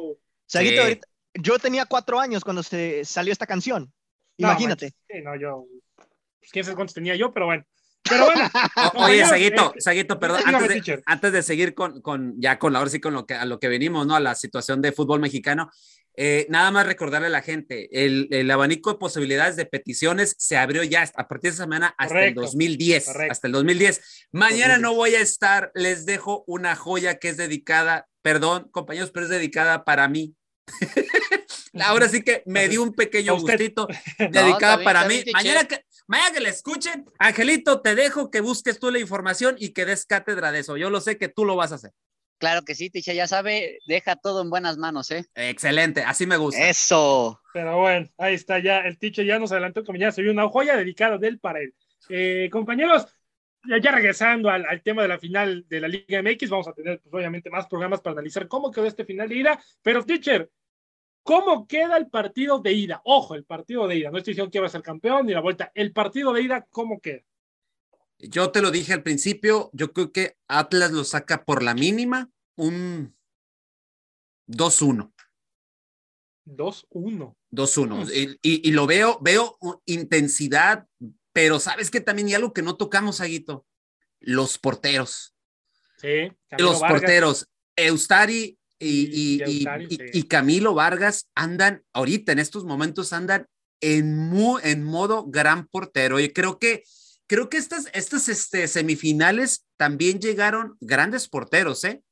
Saguito, Sí. yo tenía cuatro años cuando se salió esta canción. No, Imagínate. manches, sí, no, yo, pues quién sabe cuántos tenía yo, pero bueno. Pero bueno. O- oye, Saguito, eh, Saguito, perdón, antes de, teacher. antes de seguir con, con ya con ahora sí con lo que a lo que venimos, ¿no? A la situación de fútbol mexicano. eh, nada más recordarle a la gente, el, el abanico de posibilidades de peticiones se abrió ya a partir de esa semana hasta Correcto, el 2010, correcto. hasta el 2010. Mañana 2010. no voy a estar, les dejo una joya que es dedicada, perdón, compañeros, pero es dedicada para mí. Ahora sí que me dio un pequeño gustito No, dedicada para mí. Mañana que, mañana que la escuchen, Angelito, te dejo que busques tú la información y que des cátedra de eso. Yo lo sé que tú lo vas a hacer. Claro que sí, Ticha, ya sabe, deja todo en buenas manos, ¿eh? Excelente, así me gusta. Eso. Pero bueno, ahí está ya, el teacher ya nos adelantó que mañana se vio una joya dedicada de él para él. Eh, compañeros, ya, ya regresando al, al tema de la final de la Liga MX, vamos a tener pues, obviamente más programas para analizar cómo quedó este final de ida, pero teacher, ¿cómo queda el partido de ida? Ojo, el partido de ida, no estoy diciendo que va a ser campeón ni la vuelta, el partido de ida, ¿cómo queda? Yo te lo dije al principio, yo creo que Atlas lo saca por la mínima, un 2-1. 2-1. 2-1. Y, y- y lo veo, veo intensidad, pero sabes que también hay algo que no tocamos, Aguito, los porteros. Sí, Camilo los Vargas. porteros, Eustari y, Y- y- Camilo Vargas andan ahorita, en estos momentos, andan en, mu- en modo gran portero. Y creo que, creo que estas, estas este, semifinales también llegaron grandes porteros, ¿eh?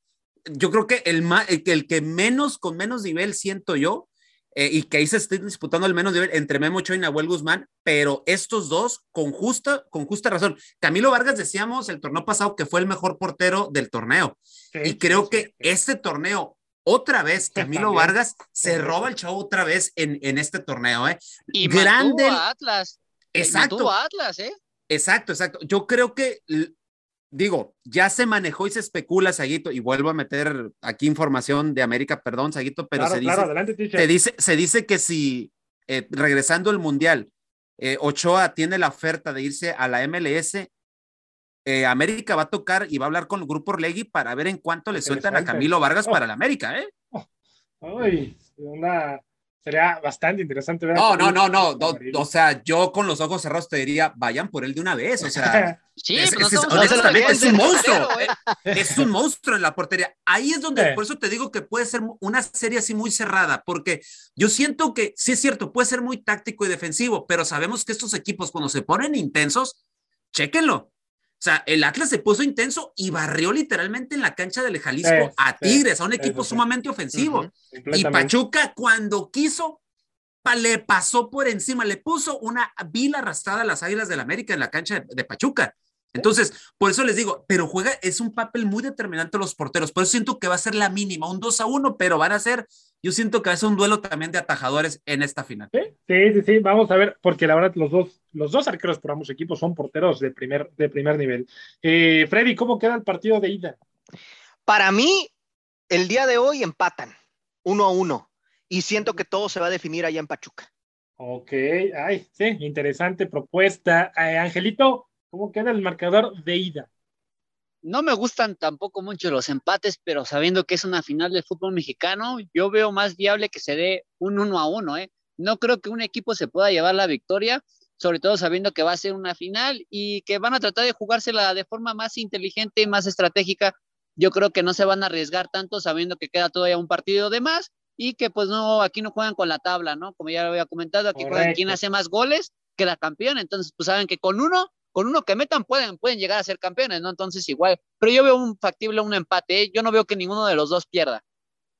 Yo creo que el, el, que- el que menos, con menos nivel siento yo, eh, y que ahí se esté disputando el menos nivel entre Memo Ochoa y Nahuel Guzmán, pero estos dos con justa, con justa razón. Camilo Vargas decíamos el torneo pasado que fue el mejor portero del torneo. Sí, Y creo sí, que sí. este torneo, otra vez, Camilo. Vargas se roba el show otra vez en, en este torneo, ¿eh? Y Grande. mantuvo a Atlas. Exacto, Mantuvo a Atlas, ¿eh? exacto, exacto. Yo creo que, digo, ya se manejó y se especula, Saguito, y vuelvo a meter aquí información de América, perdón, Saguito, pero claro, se, claro, dice, adelante, se, dice, se dice que si, eh, regresando al Mundial, eh, Ochoa tiene la oferta de irse a la MLS, eh, América va a tocar y va a hablar con el grupo Orlegui para ver en cuánto le sueltan a. Camilo Vargas Oh. para la América, ¿eh? Ay, una- sería bastante interesante ver. No, no, no, no, o sea, yo con los ojos cerrados te diría, vayan por él de una vez, o sea, Sí, Es- honestamente, un monstruo. ¿eh? es un monstruo en la portería. Ahí es donde, Sí. por eso te digo que puede ser una serie así muy cerrada, porque yo siento que sí es cierto, puede ser muy táctico y defensivo, pero sabemos que estos equipos cuando se ponen intensos, chéquenlo. O sea, el Atlas se puso intenso y barrió literalmente en la cancha del Jalisco a Tigres, a un equipo sumamente ofensivo. Y. Pachuca, cuando quiso, pa- le pasó por encima, le puso una vil arrastrada a las Águilas del América en la cancha de, de Pachuca. Entonces, por eso les digo, pero juega, es un papel muy determinante los porteros. Por eso siento que va a ser la mínima, un 2 a 1, pero van a ser, yo siento que va a ser un duelo también de atajadores en esta final. Sí, sí, sí, sí, vamos a ver, porque la verdad los dos, los dos arqueros por ambos equipos son porteros de primer, de primer nivel. Eh, Freddy, ¿cómo queda el partido de ida? Para mí, el día de hoy empatan, uno a uno. Y siento que todo se va a definir allá en Pachuca. Ok, ay, sí, interesante propuesta. Eh, Angelito, ¿cómo queda el marcador de ida? No me gustan tampoco mucho los empates, pero sabiendo que es una final del fútbol mexicano, yo veo más viable que se dé un uno a uno, ¿eh? No creo que un equipo se pueda llevar la victoria, sobre todo sabiendo que va a ser una final y que van a tratar de jugársela de forma más inteligente y más estratégica. Yo creo que no se van a arriesgar tanto sabiendo que queda todavía un partido de más y que pues no, aquí no juegan con la tabla, ¿no? Como ya lo había comentado, aquí juegan quién hace más goles, queda campeón, entonces pues saben que con uno con uno que metan pueden, pueden llegar a ser campeones, ¿no? Entonces igual, pero yo veo un factible un empate, ¿eh? yo no veo que ninguno de los dos pierda.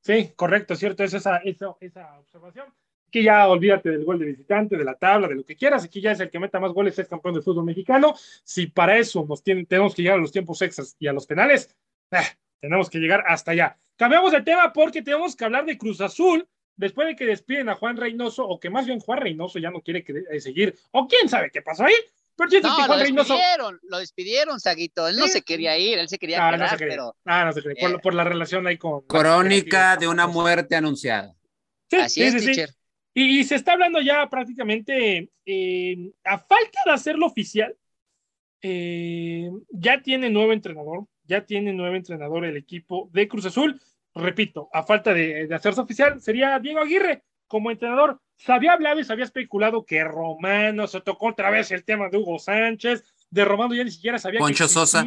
Sí, correcto, cierto, es esa, esa, esa observación. Aquí ya olvídate del gol de visitante, de la tabla, de lo que quieras. Aquí ya es el que meta más goles, es campeón del fútbol mexicano. Si para eso nos tienen, tenemos que llegar a los tiempos extras y a los penales, eh, tenemos que llegar hasta allá. Cambiamos de tema porque tenemos que hablar de Cruz Azul después de que despiden a Juan Reynoso, o que más bien Juan Reynoso ya no quiere eh, seguir, o quién sabe qué pasó ahí. Pero cierto es No, que lo Reynoso. despidieron, lo despidieron, Saguito, él no Sí. se quería ir, él se quería Ah, quedar, no se cree. pero Ah, no se cree. Por, Eh. por la relación ahí con. Crónica de una muerte anunciada. Sí, Así sí, es, teacher. Y, y se está hablando ya prácticamente, eh, a falta de hacerlo oficial, eh, ya tiene nuevo entrenador, ya tiene nuevo entrenador el equipo de Cruz Azul. Repito, a falta de, de hacerse oficial, sería Diego Aguirre como entrenador. Se había hablado y se había especulado que Romano, se tocó otra vez el tema de Hugo Sánchez, de Romano ya ni siquiera sabía Poncho que Sosa.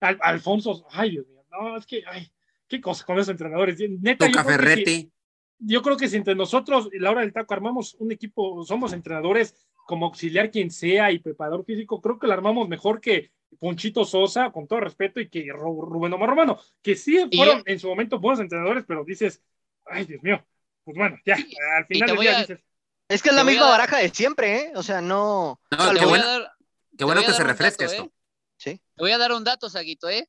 Al- Alfonso, ay Dios mío, no, es que, ay, qué cosa con esos entrenadores. Neta, yo Tuca creo que si- Ferretti. yo creo que si entre nosotros, la hora del taco, armamos un equipo, somos entrenadores como auxiliar quien sea y preparador físico, creo que lo armamos mejor que Ponchito Sosa, con todo respeto, y que Ru- Rubén Omar Romano, que sí Y- fueron en su momento buenos entrenadores, pero dices, ay Dios mío, pues bueno, ya, al final del día a- dices, Es que es la misma baraja de siempre, ¿eh? O sea, no. Qué bueno, a dar- qué bueno que se refresque dato, esto. ¿eh? Sí. Te voy a dar un dato, Saguito, ¿eh?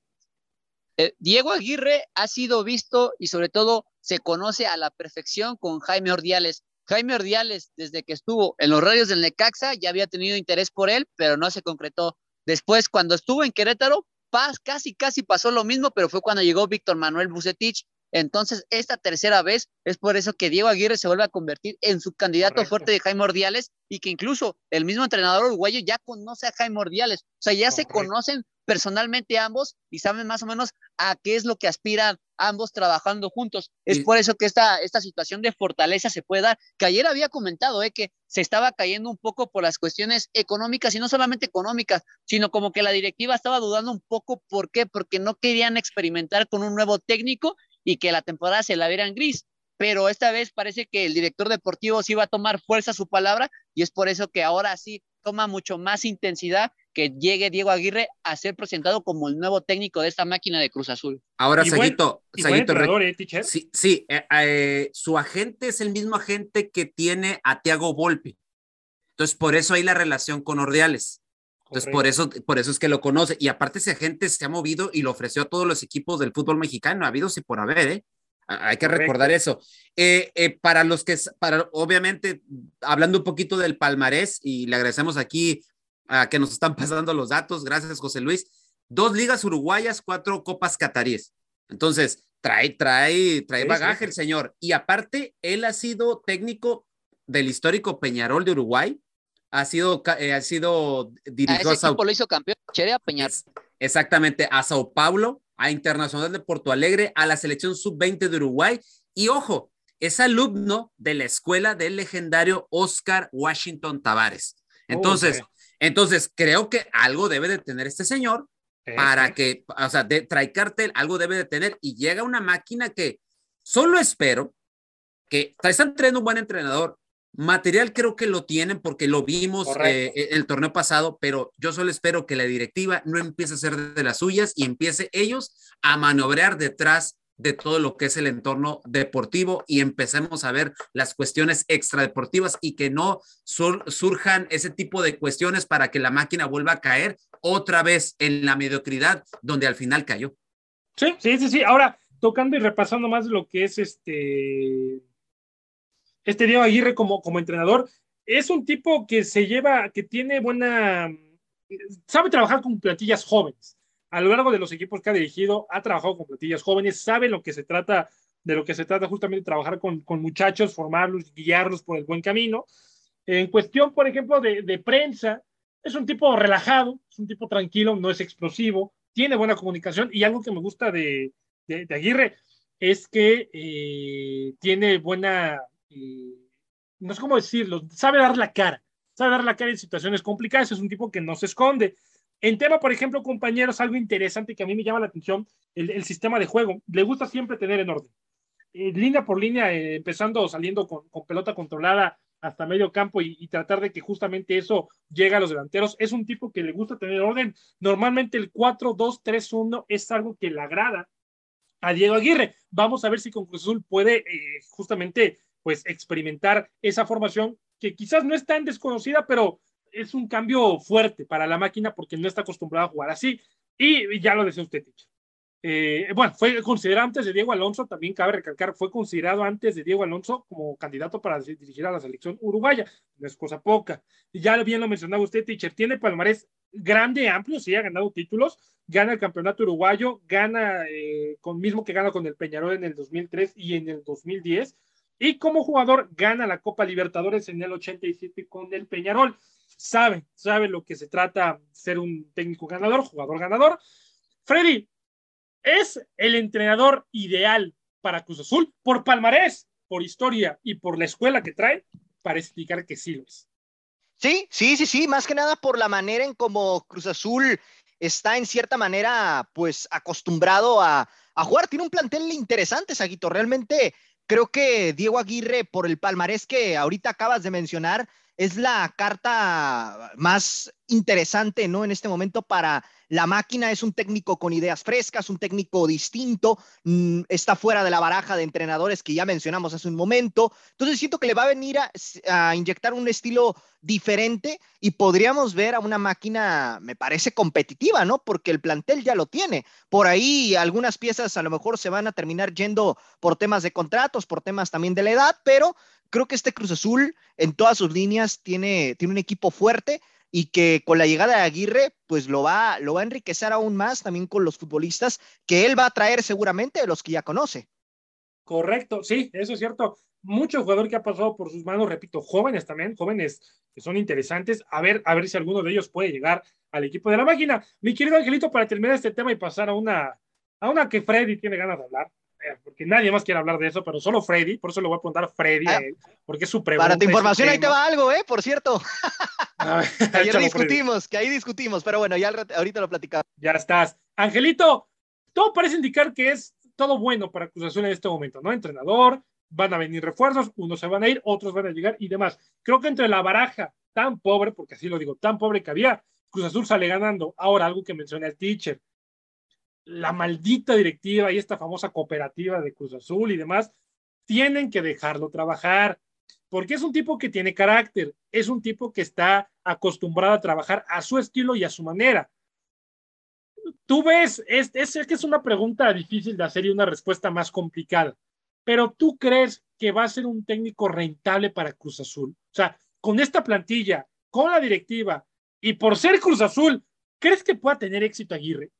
Eh, Diego Aguirre ha sido visto y sobre todo se conoce a la perfección con Jaime Ordiales. Jaime Ordiales, desde que estuvo en los radios del Necaxa, ya había tenido interés por él, pero no se concretó. Después, cuando estuvo en Querétaro, pas- casi, casi pasó lo mismo, pero fue cuando llegó Víctor Manuel Bucetich. Entonces, esta tercera vez es por eso que Diego Aguirre se vuelve a convertir en su candidato Correcto. fuerte de Jaime Ordiales y que incluso el mismo entrenador uruguayo ya conoce a Jaime Ordiales. O sea, ya se conocen personalmente ambos y saben más o menos a qué es lo que aspiran ambos trabajando juntos. Es Y- por eso que esta, esta situación de fortaleza se puede dar, que ayer había comentado eh, que se estaba cayendo un poco por las cuestiones económicas y no solamente económicas, sino como que la directiva estaba dudando un poco. ¿Por qué? Porque no querían experimentar con un nuevo técnico y que la temporada se la vieran gris. Pero esta vez parece que el director deportivo sí va a tomar fuerza a su palabra y es por eso que ahora sí toma mucho más intensidad que llegue Diego Aguirre a ser presentado como el nuevo técnico de esta máquina de Cruz Azul. Ahora, Saguito, ¿eh, sí, sí eh, eh, su agente es el mismo agente que tiene a Tiago Volpi. Entonces, por eso hay la relación con Ordiales. Entonces, por eso, por eso es que lo conoce. Y aparte, ese agente se ha movido y lo ofreció a todos los equipos del fútbol mexicano. Ha habido sí por haber, ¿eh? Hay que Correcto. recordar eso. Eh, eh, para los que, para, obviamente, hablando un poquito del palmarés, y le agradecemos aquí a que nos están pasando los datos. Gracias, José Luis. Dos ligas uruguayas, cuatro copas cataríes. Entonces, trae, trae, trae Sí, bagaje sí. el señor. Y aparte, él ha sido técnico del histórico Peñarol de Uruguay. Ha sido, eh, ha sido A ese a lo hizo campeón, Cherea Peñar. es- exactamente, a Sao Paulo, a Internacional de Porto Alegre, a la selección sub-20 de Uruguay. Y ojo, es alumno de la escuela del legendario Oscar Washington Tavares. Entonces, Ok. entonces creo que algo debe de tener este señor para que, o sea, de, trae cartel, algo debe de tener y llega una máquina que solo espero que están trayendo un buen entrenador. Material creo que lo tienen porque lo vimos eh, el torneo pasado, pero yo solo espero que la directiva no empiece a hacer de las suyas y empiece ellos a maniobrar detrás de todo lo que es el entorno deportivo y empecemos a ver las cuestiones extradeportivas y que no sur- surjan ese tipo de cuestiones para que la máquina vuelva a caer otra vez en la mediocridad donde al final cayó. Sí, sí, sí, sí. Ahora, tocando y repasando más lo que es este, este Diego Aguirre como, como entrenador, es un tipo que se lleva, que tiene buena, sabe trabajar con plantillas jóvenes. A lo largo de los equipos que ha dirigido, ha trabajado con plantillas jóvenes, sabe lo que se trata, de lo que se trata justamente trabajar con, con muchachos, formarlos, guiarlos por el buen camino. En cuestión, por ejemplo, de, de prensa, es un tipo relajado, es un tipo tranquilo, no es explosivo, tiene buena comunicación y algo que me gusta de, de, Aguirre es que eh, tiene buena, no sé cómo decirlo, sabe dar la cara, sabe dar la cara en situaciones complicadas, es un tipo que no se esconde. En tema, por ejemplo, compañeros, algo interesante que a mí me llama la atención, el, sistema de juego, le gusta siempre tener en orden. Eh, línea por línea, eh, empezando saliendo con, con, pelota controlada hasta medio campo y, y, tratar de que justamente eso llegue a los delanteros. Es un tipo que le gusta tener orden. Normalmente el 4-2-3-1 es algo que le agrada a Diego Aguirre. Vamos a ver si con Cruz Azul puede eh, justamente pues experimentar esa formación que quizás no es tan desconocida, pero es un cambio fuerte para la máquina porque no está acostumbrado a jugar así. Y, ya lo decía usted, Ticho. Eh, bueno, fue considerado antes de Diego Alonso, también cabe recalcar, fue considerado antes de Diego Alonso como candidato para dirigir a la selección uruguaya, no es cosa poca. Ya bien lo mencionaba usted, Teacher, tiene palmarés grande, amplio, sí, ha ganado títulos, gana el campeonato uruguayo, gana eh, con mismo que gana con el Peñarol en el 2003 y en el 2010, y como jugador gana la Copa Libertadores en el 87 con el Peñarol. Sabe, sabe lo que se trata ser un técnico ganador, jugador ganador. Freddy, ¿es el entrenador ideal para Cruz Azul? Por palmarés, por historia y por la escuela que trae, para explicar que sí lo es. Sí, sí, sí, sí, más que nada por la manera en cómo Cruz Azul está en cierta manera, pues acostumbrado a, jugar. Tiene un plantel interesante, Saguito. Realmente creo que Diego Aguirre, por el palmarés que ahorita acabas de mencionar, es la carta más interesante, ¿no? En este momento para la máquina es un técnico con ideas frescas, un técnico distinto, mm, está fuera de la baraja de entrenadores que ya mencionamos hace un momento. Entonces siento que le va a venir a, inyectar un estilo diferente y podríamos ver a una máquina, me parece, competitiva, ¿no? Porque el plantel ya lo tiene. Por ahí algunas piezas a lo mejor se van a terminar yendo por temas de contratos, por temas también de la edad, pero creo que este Cruz Azul en todas sus líneas tiene, tiene un equipo fuerte y que con la llegada de Aguirre, pues lo va, lo va a enriquecer aún más también con los futbolistas que él va a traer seguramente de los que ya conoce. Correcto, sí, eso es cierto. Mucho jugador que ha pasado por sus manos, repito, jóvenes también, jóvenes que son interesantes. A ver, a ver si alguno de ellos puede llegar al equipo de la máquina. Mi querido Angelito, para terminar este tema y pasar a una, a una que Freddy tiene ganas de hablar, porque nadie más quiere hablar de eso, pero solo Freddy, por eso le voy a preguntar a Freddy, Ah, a él, porque es su pregunta. Para tu información, ahí te va algo, ¿eh? Por cierto. Ver, Ayer échalo, Freddy. discutimos, que ahí discutimos, pero bueno, ya ahorita lo platicamos. Ya estás. Angelito, todo parece indicar que es todo bueno para Cruz Azul en este momento, ¿no? Entrenador, van a venir refuerzos, unos se van a ir, otros van a llegar y demás. Creo que entre la baraja tan pobre, porque así lo digo, tan pobre que había, Cruz Azul sale ganando. Ahora, algo que menciona el teacher, la maldita directiva y esta famosa cooperativa de Cruz Azul y demás, tienen que dejarlo trabajar, porque es un tipo que tiene carácter, es un tipo que está acostumbrado a trabajar a su estilo y a su manera tú ves, es, es, que es una pregunta difícil de hacer y una respuesta más complicada, pero tú crees que va a ser un técnico rentable para Cruz Azul. O sea, con esta plantilla, con la directiva y por ser Cruz Azul, ¿crees que pueda tener éxito Aguirre?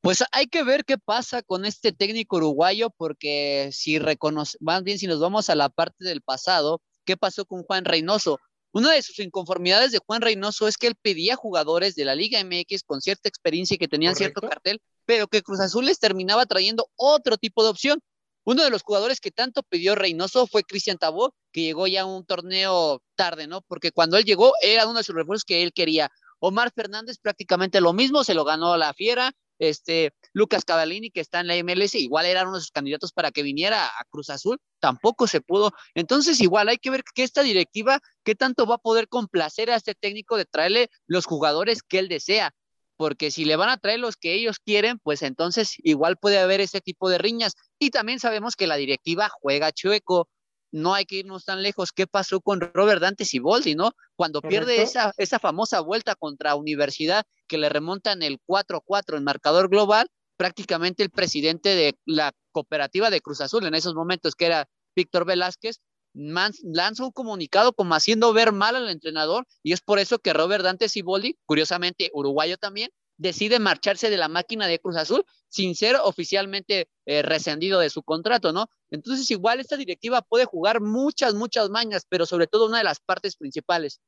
Pues hay que ver qué pasa con este técnico uruguayo, porque si reconoce, más bien si nos vamos a la parte del pasado, ¿qué pasó con Juan Reynoso? Una de sus inconformidades de Juan Reynoso es que él pedía jugadores de la Liga MX con cierta experiencia y que tenían Correcto. cierto cartel, pero que Cruz Azul les terminaba trayendo otro tipo de opción. Uno de los jugadores que tanto pidió Reynoso fue Cristian Tabó, que llegó ya a un torneo tarde, ¿no? Porque cuando él llegó era uno de sus refuerzos que él quería. Omar Fernández prácticamente lo mismo, se lo ganó la Fiera. Este, Lucas Cavallini, que está en la MLS, igual era uno de sus candidatos para que viniera a Cruz Azul, tampoco se pudo. Entonces, igual hay que ver que esta directiva, qué tanto va a poder complacer a este técnico de traerle los jugadores que él desea. Porque si le van a traer los que ellos quieren, pues entonces igual puede haber ese tipo de riñas. Y también sabemos que la directiva juega chueco. No hay que irnos tan lejos. ¿Qué pasó con Robert Dante Siboldi, no? Cuando pierde esa, esa famosa vuelta contra Universidad que le remontan el 4-4 en marcador global, prácticamente el presidente de la cooperativa de Cruz Azul en esos momentos, que era Víctor Velázquez, lanza un comunicado como haciendo ver mal al entrenador y es por eso que Robert Dante Siboldi, curiosamente uruguayo también, decide marcharse de la máquina de Cruz Azul sin ser oficialmente eh, rescindido de su contrato, ¿no? Entonces igual esta directiva puede jugar muchas, muchas mañas, pero sobre todo una de las partes principales,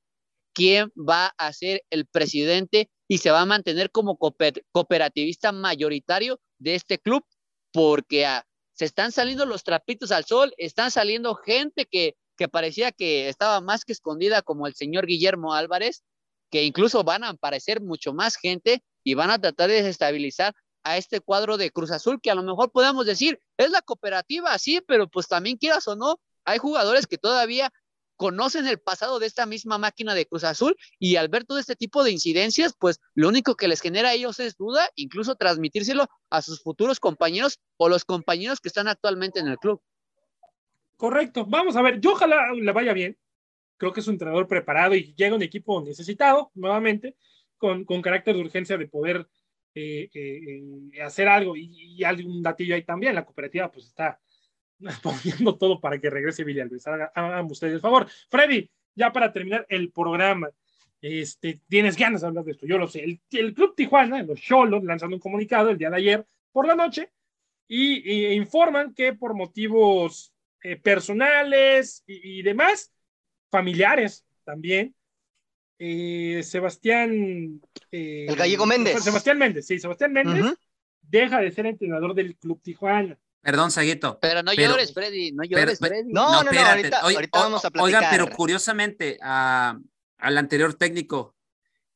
quién va a ser el presidente y se va a mantener como cooper- cooperativista mayoritario de este club, porque ah, se están saliendo los trapitos al sol, están saliendo gente que, que parecía que estaba más que escondida, como el señor Guillermo Álvarez, que incluso van a aparecer mucho más gente y van a tratar de desestabilizar a este cuadro de Cruz Azul, que a lo mejor podemos decir, es la cooperativa, sí, pero pues también quieras o no, hay jugadores que todavía conocen el pasado de esta misma máquina de Cruz Azul y al ver todo este tipo de incidencias, pues lo único que les genera a ellos es duda, incluso transmitírselo a sus futuros compañeros o los compañeros que están actualmente en el club. Correcto. Vamos a ver, yo ojalá le vaya bien. Creo que es un entrenador preparado y llega un equipo necesitado, nuevamente, con, con carácter de urgencia de poder eh, eh, eh, hacer algo. Y, y un datillo ahí también, la cooperativa pues está poniendo todo para que regrese Villalbez. Hagan, hagan ustedes el favor. Freddy, ya para terminar el programa, este, tienes ganas de hablar de esto, yo lo sé. El, el Club Tijuana, los Cholos, lanzando un comunicado el día de ayer por la noche y, y informan que por motivos eh, personales y, y demás, familiares también. Eh, Sebastián. eh, El gallego Méndez. Sebastián Méndez, sí, Sebastián Méndez deja de ser entrenador del Club Tijuana. Perdón, Saguito. Pero no Pero- llores, Freddy, no llores, pero- Freddy. No, no, no, espérate. ahorita, Oye, ahorita o- vamos a platicar. Oigan, pero curiosamente, a- al anterior técnico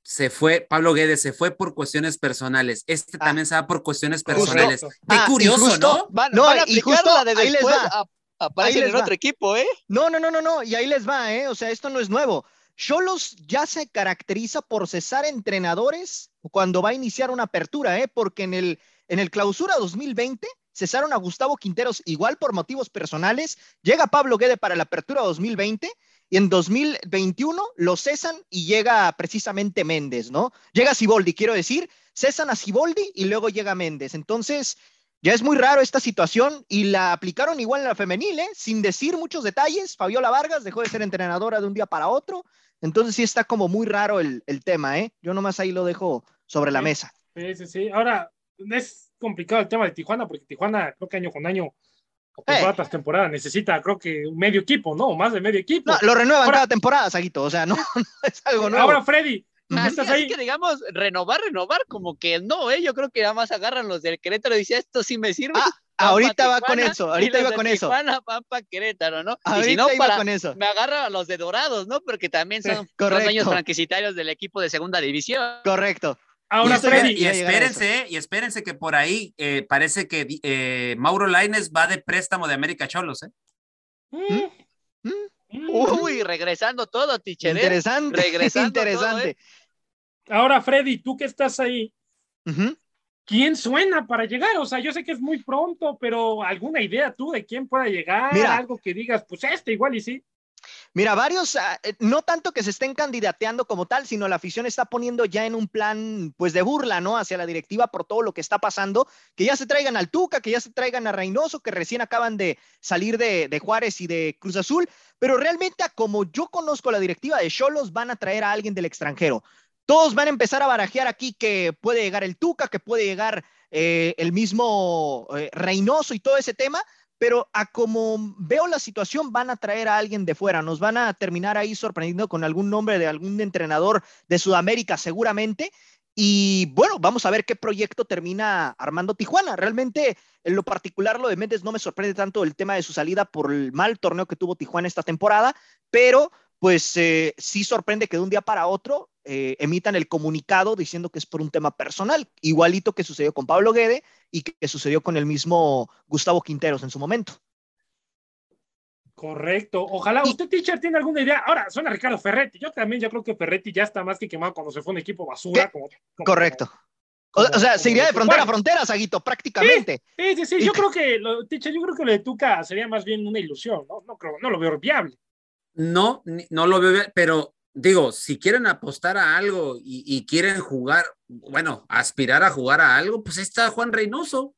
se fue, Pablo Guedes se fue por cuestiones personales. Este Ah. también se va por cuestiones Justo. personales. Qué Ah, curioso, justo- ¿no? Van, No, van a y justo la de ahí les va. a- aparecen en va. otro equipo, ¿eh? No, no, no, no, no, y ahí les va, ¿eh? O sea, esto no es nuevo. Cholos ya se caracteriza por cesar entrenadores cuando va a iniciar una apertura, ¿eh? Porque en el, en el clausura 2020 cesaron a Gustavo Quinteros igual por motivos personales. Llega Pablo Guede para la apertura 2020 y en 2021 lo cesan y llega precisamente Méndez, ¿no? Llega Siboldi, quiero decir, cesan a Siboldi y luego llega Méndez. Entonces, ya es muy raro esta situación y la aplicaron igual en la femenil, ¿eh? sin decir muchos detalles. Fabiola Vargas dejó de ser entrenadora de un día para otro. Entonces sí está como muy raro el, el tema, ¿eh? Yo nomás ahí lo dejo sobre la Sí. mesa. Sí, sí, sí. Ahora, es complicado el tema de Tijuana, porque Tijuana, creo que año con año, o temporada Eh. tras temporada, necesita, creo que un medio equipo, ¿no? O más de medio equipo. No, lo renuevan Ahora- cada temporada, Saguito. O sea, no, no es algo nuevo. Ahora, Freddy, Así, estás así que digamos, renovar, renovar, como que no, ¿eh? Yo creo que nada más agarran los del Querétaro y dicen, esto sí me sirve. Ah, ahorita va con eso, ahorita iba con eso. Tijuana van para Querétaro, ¿no? y si no, iba para, con eso. me agarran a los de Dorados, ¿no? Porque también son los dueños franquicitarios del equipo de segunda división. Correcto. Ahora, y, Freddy, y espérense, eh, y espérense que por ahí eh, parece que eh, Mauro Laines va de préstamo de América Cholos, ¿eh? Mm, Mm, mm. Uy, regresando todo, teacher, ¿eh? Interesante. Regresando todo, Interesante. ¿eh? Ahora, Freddy, tú que estás ahí, Ujú. ¿Quién suena para llegar? O sea, yo sé que es muy pronto, pero ¿alguna idea tú de quién pueda llegar? Mira. Algo que digas, pues este igual y sí. Mira, varios, ah, eh, no tanto que se estén candidateando como tal, sino la afición está poniendo ya en un plan, pues, de burla, ¿no? Hacia la directiva por todo lo que está pasando, que ya se traigan al Tuca, que ya se traigan a Reynoso, que recién acaban de salir de, de Juárez y de Cruz Azul, pero realmente, como yo conozco la directiva de Cholos, van a traer a alguien del extranjero. Todos van a empezar a barajear aquí que puede llegar el Tuca, que puede llegar eh, el mismo eh, Reynoso y todo ese tema, pero a como veo la situación, van a traer a alguien de fuera, nos van a terminar ahí sorprendiendo con algún nombre de algún entrenador de Sudamérica seguramente. Y bueno, vamos a ver qué proyecto termina armando Tijuana. Realmente, en lo particular, lo de Méndez no me sorprende tanto el tema de su salida por el mal torneo que tuvo Tijuana esta temporada, pero pues eh, sí sorprende que de un día para otro eh, emitan el comunicado diciendo que es por un tema personal, igualito que sucedió con Pablo Guede y que sucedió con el mismo Gustavo Quinteros en su momento. Correcto. Ojalá Y- usted, teacher, tiene alguna idea. Ahora, suena Ricardo Ferretti. Yo también, yo creo que Ferretti ya está más que quemado cuando se fue un equipo basura. ¿Qué? Como, como- Correcto. O, como- o sea, se iría de frontera a frontera, Saguito, prácticamente. Sí, sí, sí. Y Yo creo que, lo, teacher, yo creo que lo de Tuca sería más bien una ilusión, ¿no? No, creo, no lo veo viable. No, ni- no lo veo, bien, pero digo, si quieren apostar a algo y, y quieren jugar, bueno, aspirar a jugar a algo, pues ahí está Juan Reynoso.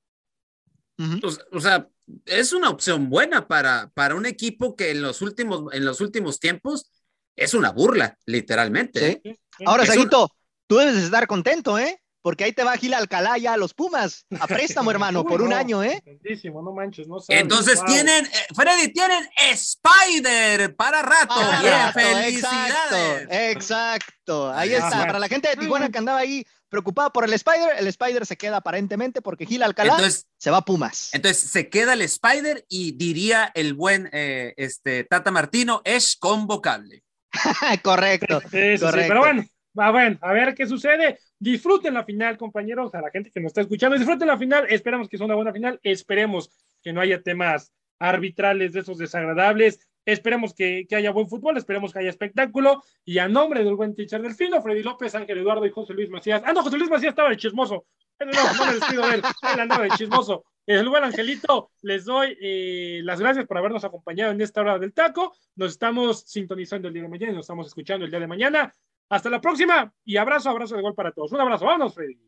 O, sea, es una opción buena para, para un equipo que en los últimos, en los últimos tiempos es una burla, literalmente. Sí. ¿eh? Ahora, Saguito, tú debes de estar contento, ¿eh? Porque ahí te va Gil Alcalá ya a los Pumas, a préstamo, hermano, Uy, por un año, ¿eh? no manches, no sabes. Entonces Wow. tienen, eh, Freddy, tienen Spider para rato. Para rato, felicidades. Exacto, exacto. Ahí Ah, está. Para la gente de Tijuana que andaba ahí preocupada por el Spider, el Spider se queda aparentemente porque Gil Alcalá Entonces, se va a Pumas. entonces se queda el Spider y diría el buen eh, este, Tata Martino, es convocable. Correcto. Sí, sí, sí, Correcto. pero bueno, va bueno, a ver qué sucede. Disfruten la final, compañeros, a la gente que nos está escuchando, disfruten la final. Esperemos que sea una buena final. Esperemos que no haya temas arbitrales de esos desagradables. Esperemos que, haya buen fútbol, esperemos que haya espectáculo. Y a nombre del buen teacher Delfino, Freddy López, Ángel Eduardo y José Luis Macías. Ah, no, José Luis Macías estaba de chismoso. No, no me despido de él. Él andaba de chismoso. El buen Angelito, les doy eh, las gracias por habernos acompañado en esta hora del taco. Nos estamos sintonizando el día de mañana y nos estamos escuchando el día de mañana. Hasta la próxima y abrazo, abrazo de gol para todos. Un abrazo, vámonos, Freddy.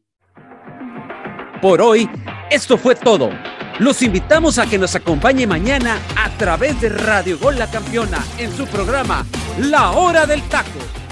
Por hoy, esto fue todo. Los invitamos a que nos acompañe mañana a través de Radio Gol La Campeona en su programa La Hora del Taco.